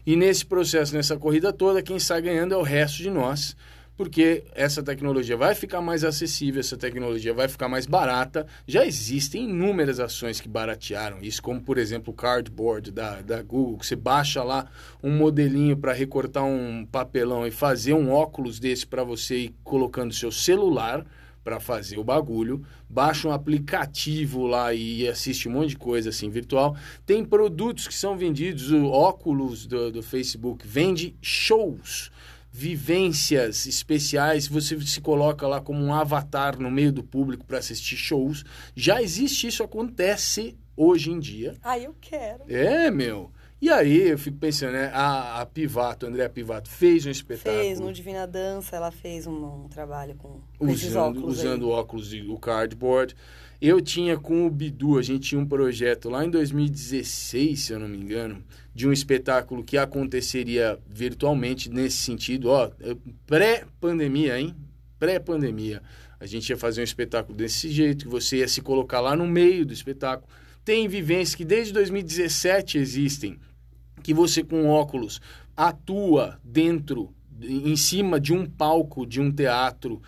Speaker 1: E nesse processo, nessa corrida toda, quem sai ganhando é o resto de nós porque essa tecnologia vai ficar mais acessível, essa tecnologia vai ficar mais barata. Já existem inúmeras ações que baratearam isso, como por exemplo o Cardboard da, da Google, que você baixa lá um modelinho para recortar um papelão e fazer um óculos desse para você ir colocando seu celular para fazer o bagulho, baixa um aplicativo lá e assiste um monte de coisa assim virtual. Tem produtos que são vendidos, o óculos do, do Facebook vende shows vivências especiais, você se coloca lá como um avatar no meio do público para assistir shows. Já existe isso, acontece hoje em dia.
Speaker 2: Ah, eu quero.
Speaker 1: É, meu. E aí eu fico pensando, né? A, a Pivato, a Andrea Pivato, fez um espetáculo.
Speaker 2: Fez, no Divina Dança, ela fez um, um trabalho com, com
Speaker 1: usando,
Speaker 2: óculos.
Speaker 1: usando
Speaker 2: aí.
Speaker 1: óculos de o cardboard. Eu tinha com o Bidu, a gente tinha um projeto lá em 2016, se eu não me engano, de um espetáculo que aconteceria virtualmente nesse sentido, ó, pré-pandemia, hein? Pré-pandemia. A gente ia fazer um espetáculo desse jeito, que você ia se colocar lá no meio do espetáculo. Tem vivências que desde 2017 existem, que você com óculos atua dentro, em cima de um palco de um teatro,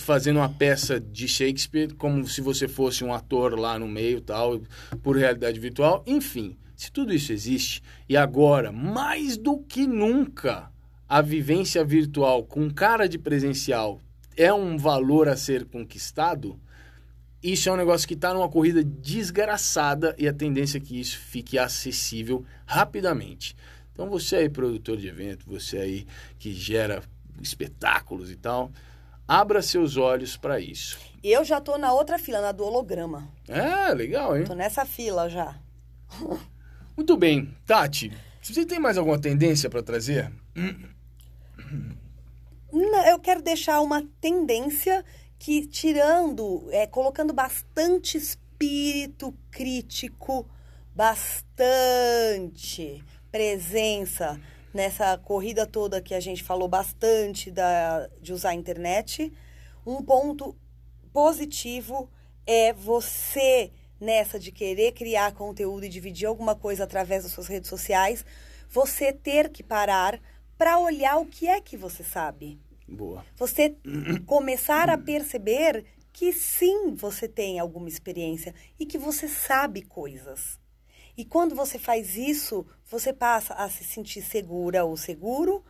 Speaker 1: fazendo uma peça de Shakespeare como se você fosse um ator lá no meio tal por realidade virtual enfim se tudo isso existe e agora mais do que nunca a vivência virtual com cara de presencial é um valor a ser conquistado isso é um negócio que está numa corrida desgraçada e a tendência é que isso fique acessível rapidamente então você aí produtor de evento você aí que gera espetáculos e tal Abra seus olhos para isso.
Speaker 2: Eu já tô na outra fila, na do holograma.
Speaker 1: É, legal, hein?
Speaker 2: Tô nessa fila já.
Speaker 1: Muito bem. Tati, você tem mais alguma tendência para trazer?
Speaker 2: Não, eu quero deixar uma tendência que, tirando, é, colocando bastante espírito crítico, bastante presença nessa corrida toda que a gente falou bastante da, de usar a internet. Um ponto positivo é você, nessa de querer criar conteúdo e dividir alguma coisa através das suas redes sociais, você ter que parar para olhar o que é que você sabe.
Speaker 1: Boa.
Speaker 2: Você começar a perceber que sim, você tem alguma experiência e que você sabe coisas. E quando você faz isso, você passa a se sentir segura ou seguro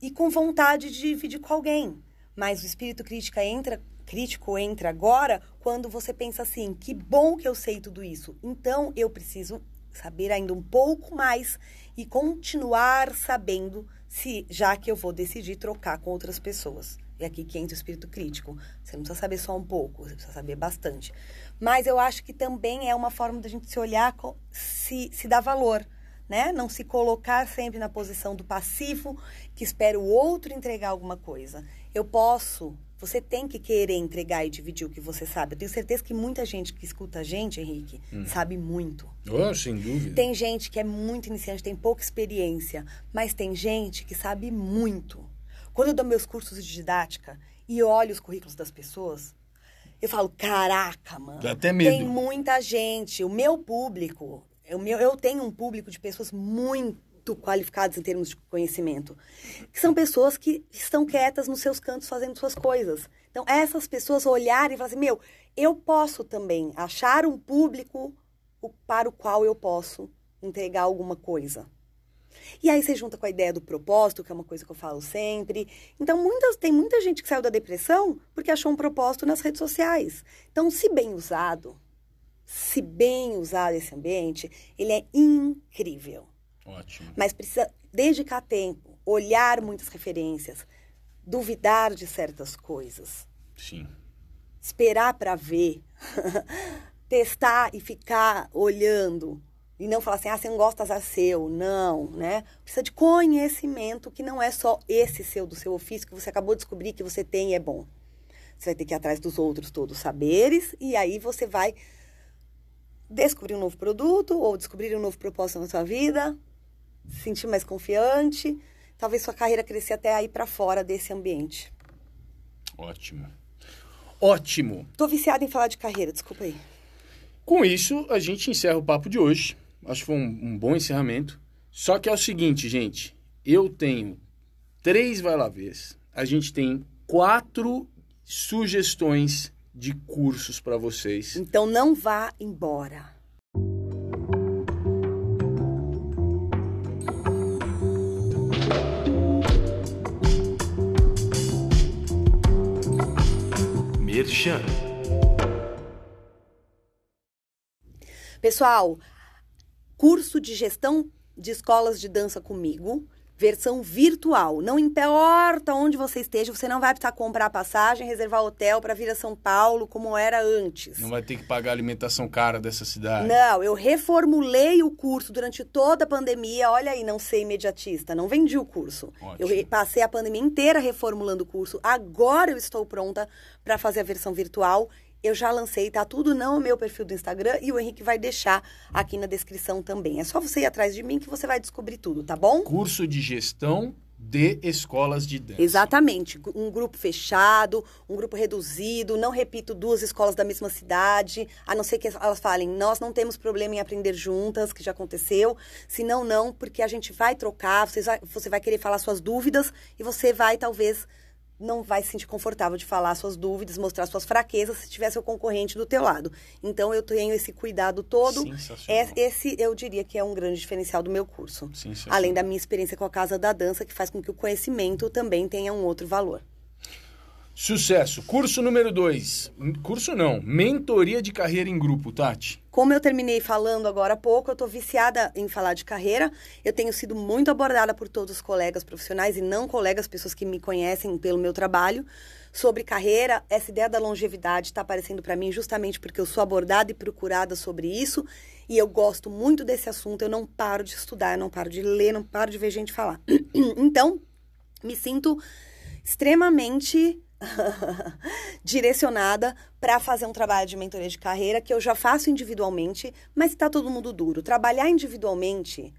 Speaker 2: e com vontade de dividir com alguém. Mas o espírito crítico entra, crítico entra agora quando você pensa assim: que bom que eu sei tudo isso. Então eu preciso saber ainda um pouco mais e continuar sabendo se já que eu vou decidir trocar com outras pessoas. E aqui que entra o espírito crítico. Você não precisa saber só um pouco, você precisa saber bastante. Mas eu acho que também é uma forma da gente se olhar, se, se dar valor. Né? Não se colocar sempre na posição do passivo que espera o outro entregar alguma coisa. Eu posso, você tem que querer entregar e dividir o que você sabe. Eu tenho certeza que muita gente que escuta a gente, Henrique, hum. sabe muito.
Speaker 1: Oh, sem dúvida.
Speaker 2: Tem gente que é muito iniciante, tem pouca experiência, mas tem gente que sabe muito. Quando eu dou meus cursos de didática e olho os currículos das pessoas, eu falo, caraca, mano.
Speaker 1: Dá até medo.
Speaker 2: Tem muita gente. O meu público, eu tenho um público de pessoas muito qualificadas em termos de conhecimento. Que são pessoas que estão quietas nos seus cantos fazendo suas coisas. Então, essas pessoas olharem e falarem assim, meu, eu posso também achar um público para o qual eu posso entregar alguma coisa. E aí você junta com a ideia do propósito, que é uma coisa que eu falo sempre. Então, muitas, tem muita gente que saiu da depressão porque achou um propósito nas redes sociais. Então, se bem usado, se bem usado esse ambiente, ele é incrível.
Speaker 1: Ótimo.
Speaker 2: Mas precisa dedicar tempo, olhar muitas referências, duvidar de certas coisas.
Speaker 1: Sim.
Speaker 2: Esperar para ver. Testar e ficar olhando e não falar assim, ah, você não gosta, azar seu. Não, né? Precisa de conhecimento que não é só esse seu, do seu ofício, que você acabou de descobrir que você tem e é bom. Você vai ter que ir atrás dos outros todos saberes e aí você vai descobrir um novo produto ou descobrir um novo propósito na sua vida, se sentir mais confiante, talvez sua carreira crescer até aí para fora desse ambiente.
Speaker 1: Ótimo. Ótimo.
Speaker 2: Tô viciada em falar de carreira, desculpa aí.
Speaker 1: Com isso, a gente encerra o papo de hoje. Acho que foi um, um bom encerramento. Só que é o seguinte, gente. Eu tenho três vai lá ver. A gente tem quatro sugestões de cursos para vocês.
Speaker 2: Então não vá embora.
Speaker 3: Merchan.
Speaker 2: Pessoal, curso de gestão de escolas de dança comigo. Versão virtual. Não importa onde você esteja, você não vai precisar comprar passagem, reservar hotel para vir a São Paulo como era antes.
Speaker 1: Não vai ter que pagar a alimentação cara dessa cidade.
Speaker 2: Não, eu reformulei o curso durante toda a pandemia. Olha aí, não ser imediatista, não vendi o curso.
Speaker 1: Ótimo.
Speaker 2: Eu passei a pandemia inteira reformulando o curso. Agora eu estou pronta para fazer a versão virtual eu já lancei, tá tudo no meu perfil do Instagram e o Henrique vai deixar aqui na descrição também. É só você ir atrás de mim que você vai descobrir tudo, tá bom?
Speaker 1: Curso de gestão de escolas de dança.
Speaker 2: Exatamente. Um grupo fechado, um grupo reduzido. Não repito duas escolas da mesma cidade, a não ser que elas falem, nós não temos problema em aprender juntas, que já aconteceu. Se não, não, porque a gente vai trocar, você vai, você vai querer falar suas dúvidas e você vai, talvez não vai se sentir confortável de falar suas dúvidas, mostrar suas fraquezas se tiver seu concorrente do teu lado. Então eu tenho esse cuidado todo. É, esse eu diria que é um grande diferencial do meu curso. Além da minha experiência com a Casa da Dança, que faz com que o conhecimento também tenha um outro valor.
Speaker 1: Sucesso. Curso número 2. Curso não, mentoria de carreira em grupo, Tati.
Speaker 2: Como eu terminei falando agora há pouco, eu estou viciada em falar de carreira. Eu tenho sido muito abordada por todos os colegas profissionais e não colegas, pessoas que me conhecem pelo meu trabalho, sobre carreira. Essa ideia da longevidade está aparecendo para mim justamente porque eu sou abordada e procurada sobre isso. E eu gosto muito desse assunto. Eu não paro de estudar, eu não paro de ler, não paro de ver gente falar. então, me sinto extremamente direcionada para fazer um trabalho de mentoria de carreira que eu já faço individualmente, mas está todo mundo duro. Trabalhar individualmente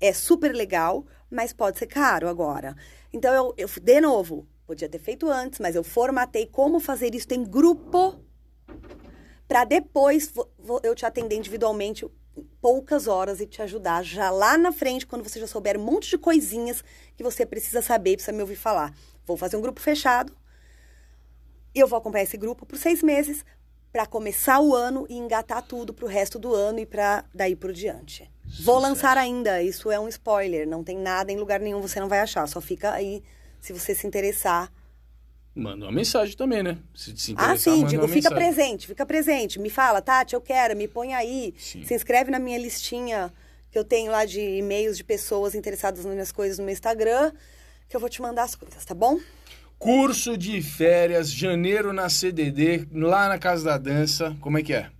Speaker 2: é super legal, mas pode ser caro agora. Então, eu, eu de novo, podia ter feito antes, mas eu formatei como fazer isso em grupo para depois eu te atender individualmente poucas horas e te ajudar já lá na frente, quando você já souber um monte de coisinhas que você precisa saber, precisa me ouvir falar. Vou fazer um grupo fechado, eu vou acompanhar esse grupo por seis meses para começar o ano e engatar tudo para o resto do ano e para daí por diante. Sucesso. Vou lançar ainda, isso é um spoiler, não tem nada em lugar nenhum, você não vai achar, só fica aí se você se interessar.
Speaker 1: Manda uma mensagem também, né? Se se
Speaker 2: ah, sim, digo, fica mensagem. presente, fica presente. Me fala, Tati, eu quero, me põe aí. Sim. Se inscreve na minha listinha que eu tenho lá de e-mails de pessoas interessadas nas minhas coisas no meu Instagram, que eu vou te mandar as coisas, tá bom?
Speaker 1: Curso de férias, janeiro na CDD, lá na Casa da Dança. Como é que é?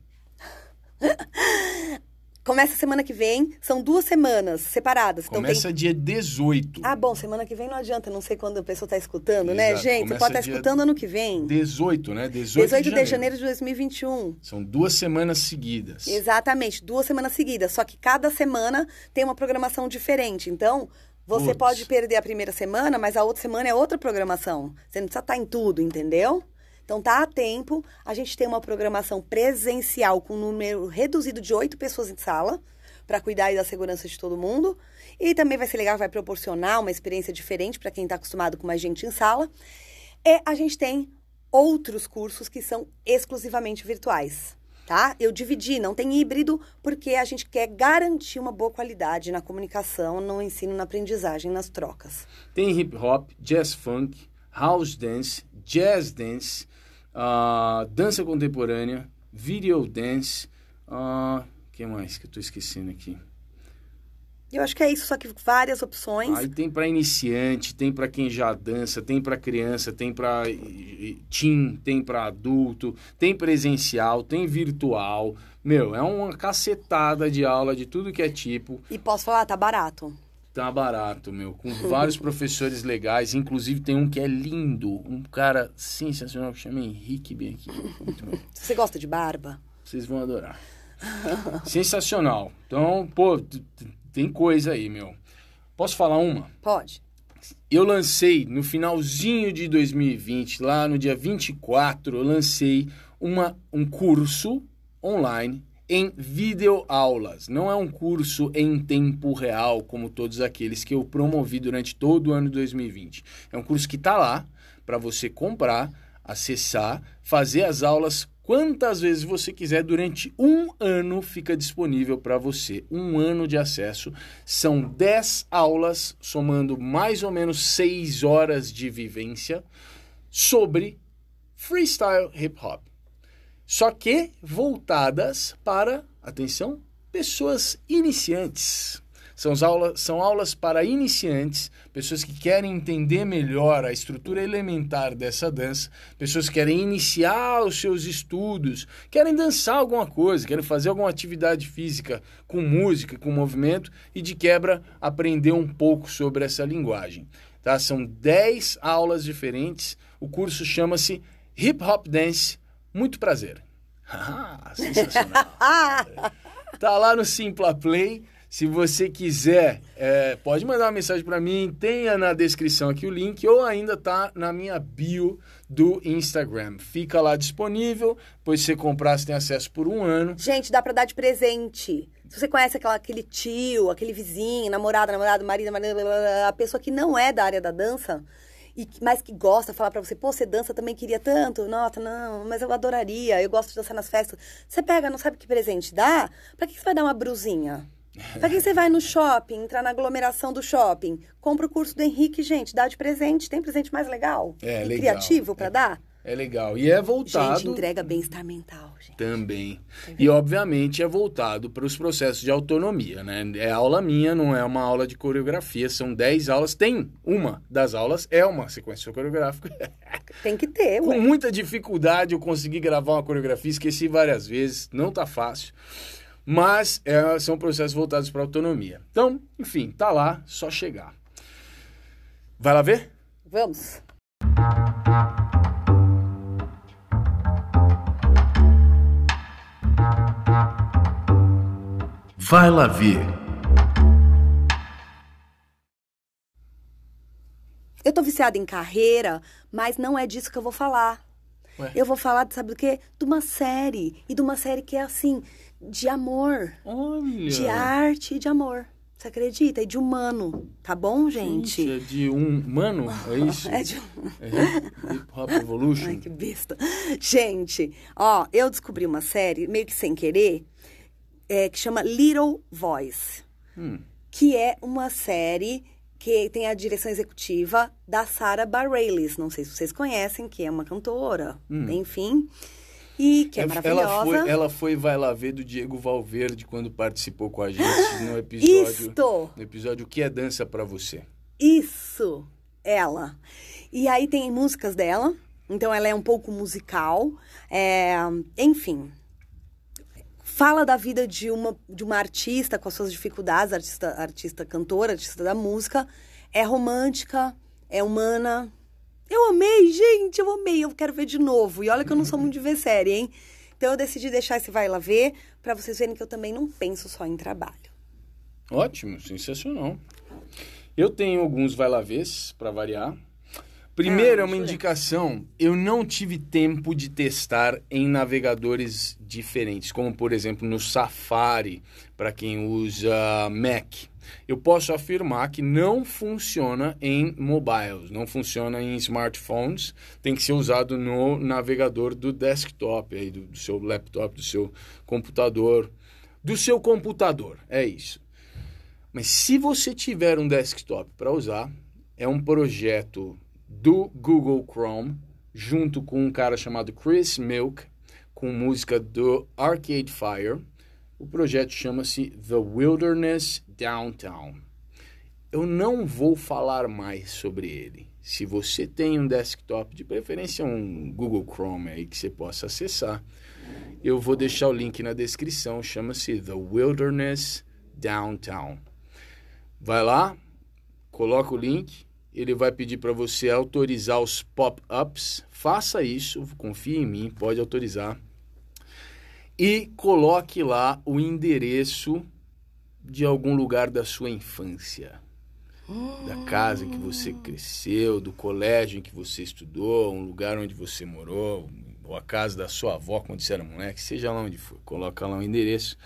Speaker 2: Começa semana que vem, são duas semanas separadas.
Speaker 1: Então Começa tem... dia 18.
Speaker 2: Ah, bom, semana que vem não adianta, não sei quando a pessoa está escutando, né, Exato. né, gente? Começa Você pode estar tá escutando ano que vem.
Speaker 1: 18, né? 18,
Speaker 2: 18 de, janeiro. de janeiro de 2021.
Speaker 1: São duas semanas seguidas.
Speaker 2: Exatamente, duas semanas seguidas. Só que cada semana tem uma programação diferente. Então, você Puts. pode perder a primeira semana, mas a outra semana é outra programação. Você não precisa estar em tudo, entendeu? Então tá a tempo. A gente tem uma programação presencial com um número reduzido de oito pessoas em sala para cuidar da segurança de todo mundo. E também vai ser legal, vai proporcionar uma experiência diferente para quem está acostumado com mais gente em sala. E a gente tem outros cursos que são exclusivamente virtuais tá? Eu dividi, não tem híbrido, porque a gente quer garantir uma boa qualidade na comunicação, no ensino, na aprendizagem, nas trocas.
Speaker 1: Tem hip hop, jazz funk, house dance, jazz dance, uh, dança contemporânea, video dance, uh, que mais que eu estou esquecendo aqui?
Speaker 2: Eu acho que é isso, só que várias opções.
Speaker 1: Aí tem para iniciante, tem para quem já dança, tem para criança, tem para teen, tem para adulto, tem presencial, tem virtual. Meu, é uma cacetada de aula de tudo que é tipo.
Speaker 2: E posso falar, tá barato.
Speaker 1: Tá barato, meu, com vários professores legais, inclusive tem um que é lindo, um cara sensacional que chama Henrique bem aqui.
Speaker 2: Você gosta de barba?
Speaker 1: Vocês vão adorar. Sensacional. Então, pô, tem coisa aí, meu. Posso falar uma?
Speaker 2: Pode.
Speaker 1: Eu lancei no finalzinho de 2020, lá no dia 24, eu lancei uma, um curso online em videoaulas. Não é um curso em tempo real, como todos aqueles que eu promovi durante todo o ano de 2020. É um curso que está lá para você comprar, acessar, fazer as aulas quantas vezes você quiser durante um ano fica disponível para você. Um ano de acesso. São 10 aulas, somando mais ou menos 6 horas de vivência sobre freestyle hip hop. Só que voltadas para, atenção, pessoas iniciantes. São aulas, são aulas para iniciantes, pessoas que querem entender melhor a estrutura elementar dessa dança, pessoas que querem iniciar os seus estudos, querem dançar alguma coisa, querem fazer alguma atividade física com música, com movimento e de quebra aprender um pouco sobre essa linguagem. Tá? São 10 aulas diferentes. O curso chama-se Hip Hop Dance. Muito prazer. Ah, sensacional. tá lá no Simpla Play. Se você quiser, é, pode mandar uma mensagem para mim, tenha na descrição aqui o link ou ainda tá na minha bio do Instagram. Fica lá disponível, pois se você comprar, você tem acesso por um ano.
Speaker 2: Gente, dá para dar de presente. Se você conhece aquela, aquele tio, aquele vizinho, namorada, namorado, marido, marido, a pessoa que não é da área da dança, e, mas que gosta, falar para você, pô, você dança, também queria tanto, nossa, não, mas eu adoraria, eu gosto de dançar nas festas. Você pega, não sabe que presente dá? Pra que você vai dar uma brusinha? Pra quem você vai no shopping, entrar na aglomeração do shopping, compra o curso do Henrique, gente, dá de presente. Tem presente mais legal
Speaker 1: É,
Speaker 2: e
Speaker 1: legal.
Speaker 2: criativo pra
Speaker 1: É.
Speaker 2: dar?
Speaker 1: É legal. E é voltado.
Speaker 2: Gente, entrega bem-estar mental, gente.
Speaker 1: Também. E, obviamente, é voltado para os processos de autonomia, né? É aula minha, não é uma aula de coreografia, são 10 aulas. Tem uma das aulas, é uma sequência coreográfica.
Speaker 2: Tem que ter,
Speaker 1: Com
Speaker 2: ué.
Speaker 1: muita dificuldade eu consegui gravar uma coreografia, esqueci várias vezes, não tá fácil. Mas é, são processos voltados para autonomia. Então, enfim, tá lá, só chegar. Vai lá ver?
Speaker 2: Vamos.
Speaker 3: Vai lá ver.
Speaker 2: Eu tô viciada em carreira, mas não é disso que eu vou falar.
Speaker 1: Ué?
Speaker 2: Eu vou falar, sabe do quê? De uma série. E de uma série que é assim, de amor.
Speaker 1: Olha!
Speaker 2: De arte e de amor. Você acredita? E de humano. Tá bom, gente?
Speaker 1: Gente, é de um mano, é isso?
Speaker 2: É de...
Speaker 1: É Hip Hop Evolution.
Speaker 2: Ai, que besta. Gente, ó, eu descobri uma série, meio que sem querer, é, que chama Little Voice.
Speaker 1: Hum.
Speaker 2: Que é uma série que tem a direção executiva da Sarah Bareilles. Não sei se vocês conhecem, que é uma cantora, enfim. E que é maravilhosa.
Speaker 1: Ela foi, ela foi Vai Lá Ver do Diego Valverde quando participou com a gente no episódio.
Speaker 2: Isto!
Speaker 1: No episódio O que é dança pra você?
Speaker 2: Isso, ela. E aí tem músicas dela, então ela é um pouco musical. é, enfim, fala da vida de uma, de uma artista com as suas dificuldades, artista, artista cantora, artista da música. É romântica, é humana. Eu amei, gente, eu amei, eu quero ver de novo. E olha que eu não sou muito de ver série, hein? Então eu decidi deixar esse vai lá ver, pra vocês verem que eu também não penso só em trabalho.
Speaker 1: Ótimo, sensacional. Eu tenho alguns Vai Lá Vês, pra variar. Primeiro
Speaker 2: Ah,
Speaker 1: é uma indicação. Eu não tive tempo de testar em navegadores diferentes, como por exemplo no Safari, para quem usa Mac. Eu posso afirmar que não funciona em mobiles, não funciona em smartphones, tem que ser usado no navegador do desktop, aí, do, do seu laptop, do seu computador, do seu computador, é isso. Mas se você tiver um desktop para usar, é um projeto do Google Chrome, junto com um cara chamado Chris Milk, com música do Arcade Fire. O projeto chama-se The Wilderness Downtown. Eu não vou falar mais sobre ele. Se você tem um desktop, de preferência um Google Chrome aí que você possa acessar, eu vou deixar o link na descrição. Chama-se The Wilderness Downtown. Vai lá, coloca o link, ele vai pedir para você autorizar os pop-ups. Faça isso, confie em mim, pode autorizar. E coloque lá o endereço de algum lugar da sua infância. Da casa que você cresceu, do colégio em que você estudou, um lugar onde você morou, ou a casa da sua avó quando você era moleque, seja lá onde for. Coloca lá o endereço.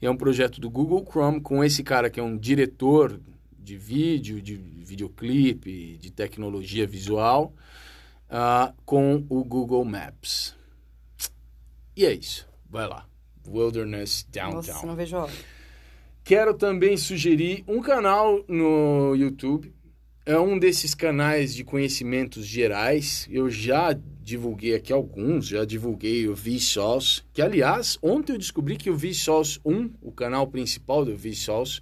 Speaker 1: E é um projeto do Google Chrome com esse cara que é um diretor de vídeo, de videoclipe, de tecnologia visual, ah, com o Google Maps. E é isso. Vai lá. Wilderness Downtown.
Speaker 2: Nossa, não vejo a hora.
Speaker 1: Quero também sugerir um canal no YouTube. É um desses canais de conhecimentos gerais. Eu já divulguei aqui alguns, já divulguei o Vsauce, que aliás, ontem eu descobri que o Vsauce 1, o canal principal do Vsauce,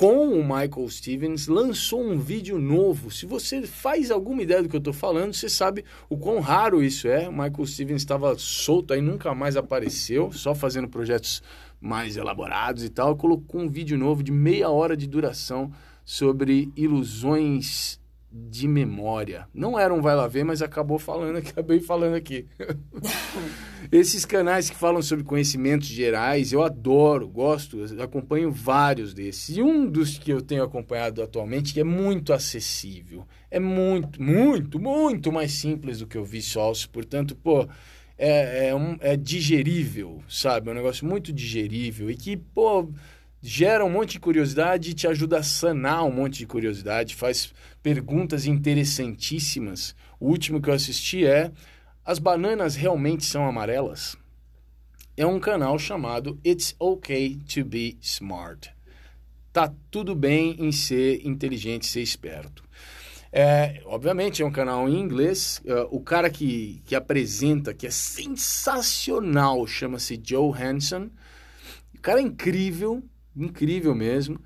Speaker 1: com o Michael Stevens, lançou um vídeo novo. Se você faz alguma ideia do que eu estou falando, você sabe o quão raro isso é. O Michael Stevens estava solto aí, nunca mais apareceu, só fazendo projetos mais elaborados e tal. Colocou um vídeo novo de meia hora de duração sobre ilusões de memória. Não era um vai lá ver, mas acabou falando, acabei falando aqui. Esses canais que falam sobre conhecimentos gerais, eu adoro, gosto, acompanho vários desses. E um dos que eu tenho acompanhado atualmente, que é muito acessível, é muito, muito, muito mais simples do que o Vsauce, portanto, pô, é, é, um, é digerível, sabe? É um negócio muito digerível e que, pô, gera um monte de curiosidade e te ajuda a sanar um monte de curiosidade, faz perguntas interessantíssimas. O último que eu assisti é: As bananas realmente são amarelas? É um canal chamado It's Okay to Be Smart. Tá tudo bem em ser inteligente, ser esperto. É, obviamente é um canal em inglês. Uh, o cara que, que apresenta, que é sensacional, chama-se Joe Hanson. O cara é incrível, incrível mesmo.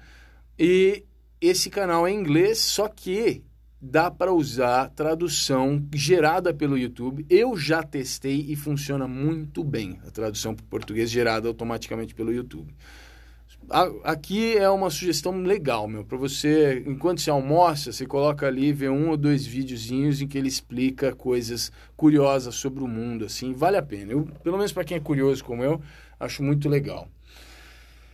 Speaker 1: E esse canal é em inglês, só que dá para usar tradução gerada pelo YouTube. Eu já testei e funciona muito bem a tradução para português gerada automaticamente pelo YouTube. Aqui é uma sugestão legal, meu, para você, enquanto você almoça, você coloca ali, vê um ou dois videozinhos em que ele explica coisas curiosas sobre o mundo, assim, vale a pena. Eu, pelo menos para quem é curioso como eu, acho muito legal.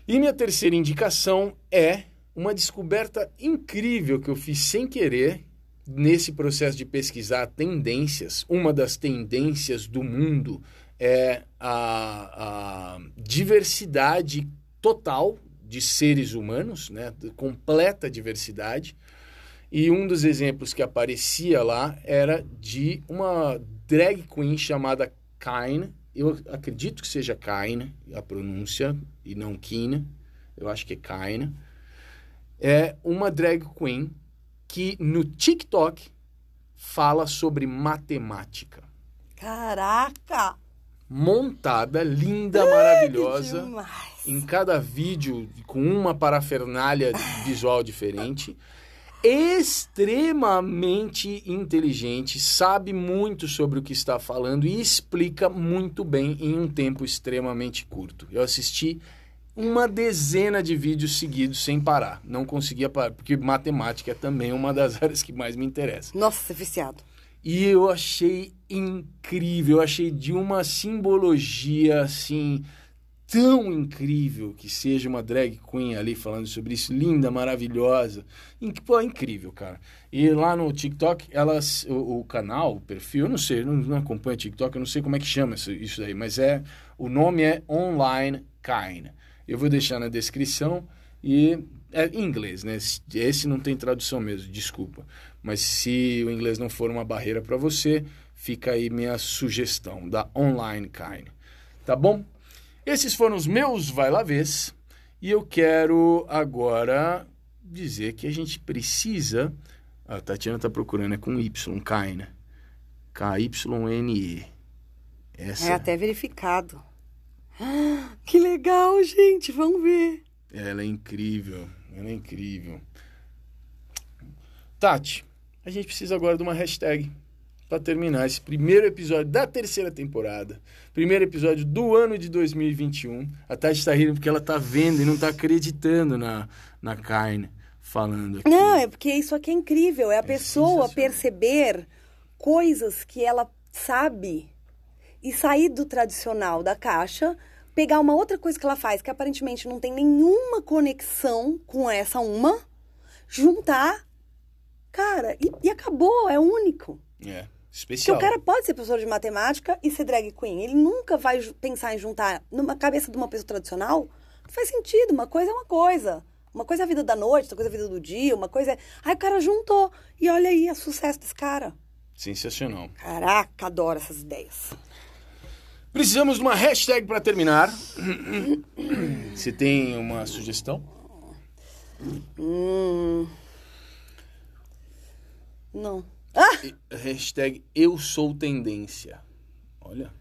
Speaker 1: E minha terceira indicação é uma descoberta incrível que eu fiz sem querer nesse processo de pesquisar tendências. Uma das tendências do mundo é a, a diversidade total de seres humanos, né? completa diversidade. E um dos exemplos que aparecia lá era de uma drag queen chamada Kain. Eu acredito que seja Kain a pronúncia, e não Kina. Eu acho que é Kain é uma drag queen que no TikTok fala sobre matemática.
Speaker 2: Caraca!
Speaker 1: Montada, linda, Ai, maravilhosa. Em cada vídeo com uma parafernália visual diferente. Extremamente inteligente, sabe muito sobre o que está falando e explica muito bem em um tempo extremamente curto. Eu assisti uma dezena de vídeos seguidos sem parar. Não conseguia parar, porque matemática é também uma das áreas que mais me interessa.
Speaker 2: Nossa, viciado.
Speaker 1: E eu achei incrível, eu achei de uma simbologia assim tão incrível que seja uma drag queen ali falando sobre isso, linda, maravilhosa. Pô, incrível, cara. E lá no TikTok, elas, o, o canal, o perfil, eu não sei, eu não, não acompanho TikTok, eu não sei como é que chama isso, isso daí, mas é o nome é Online Kind. Eu vou deixar na descrição e é em inglês, né? Esse não tem tradução mesmo, desculpa. Mas se o inglês não for uma barreira para você, fica aí minha sugestão da Online Kind. Tá bom? Esses foram os meus vai lá vês e eu quero agora dizer que a gente precisa. A Tatiana está procurando, é com Y, Kind. K-Y-N-E.
Speaker 2: Essa... É até verificado. Que legal, gente. Vamos ver.
Speaker 1: Ela é incrível. Ela é incrível. Tati, a gente precisa agora de uma hashtag para terminar esse primeiro episódio da terceira temporada. Primeiro episódio do ano de 2021. A Tati está rindo porque ela está vendo e não está acreditando na, na carne falando aqui.
Speaker 2: Não, é porque isso aqui é incrível. É a é pessoa perceber coisas que ela sabe e sair do tradicional da caixa, pegar uma outra coisa que ela faz, que aparentemente não tem nenhuma conexão com essa uma, juntar, cara, e, e acabou, é único.
Speaker 1: É. Especial.
Speaker 2: Porque o cara pode ser professor de matemática e ser drag queen. Ele nunca vai pensar em juntar numa cabeça de uma pessoa tradicional. Não faz sentido. Uma coisa é uma coisa. Uma coisa é a vida da noite, outra coisa é a vida do dia, uma coisa é. Aí o cara juntou. E olha aí o sucesso desse cara.
Speaker 1: Sensacional.
Speaker 2: Caraca, adoro essas ideias.
Speaker 1: Precisamos de uma hashtag para terminar. Você tem uma sugestão?
Speaker 2: Hum... Não.
Speaker 1: Ah! Hashtag eu sou tendência. Olha.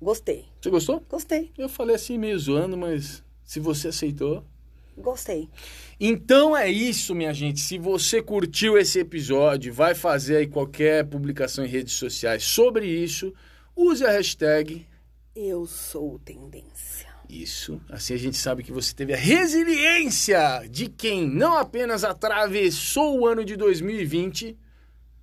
Speaker 2: Gostei.
Speaker 1: Você gostou?
Speaker 2: Gostei.
Speaker 1: Eu falei assim meio zoando, mas se você aceitou.
Speaker 2: Gostei.
Speaker 1: Então é isso, minha gente. Se você curtiu esse episódio, vai fazer aí qualquer publicação em redes sociais sobre isso, use a hashtag
Speaker 2: Eu sou tendência.
Speaker 1: Isso. Assim a gente sabe que você teve a resiliência de quem não apenas atravessou o ano de 2020,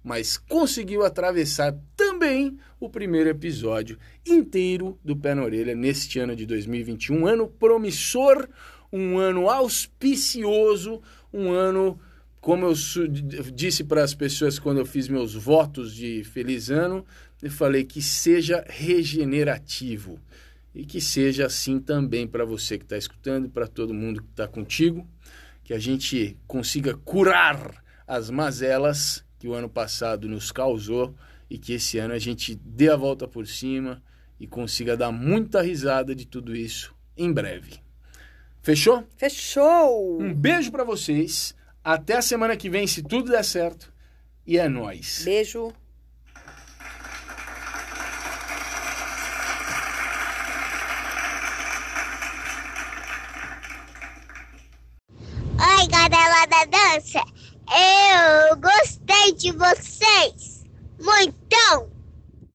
Speaker 1: mas conseguiu atravessar também o primeiro episódio inteiro do Pé na Orelha neste ano de 2021. Um ano promissor, um ano auspicioso, um ano, como eu disse para as pessoas quando eu fiz meus votos de feliz ano, eu falei que seja regenerativo e que seja assim também para você que está escutando, para todo mundo que está contigo, que a gente consiga curar as mazelas que o ano passado nos causou e que esse ano a gente dê a volta por cima e consiga dar muita risada de tudo isso em breve. Fechou?
Speaker 2: Fechou!
Speaker 1: Um beijo para vocês. Até a semana que vem, se tudo der certo. E é nós.
Speaker 2: Beijo.
Speaker 4: dança. Eu gostei de vocês. muito!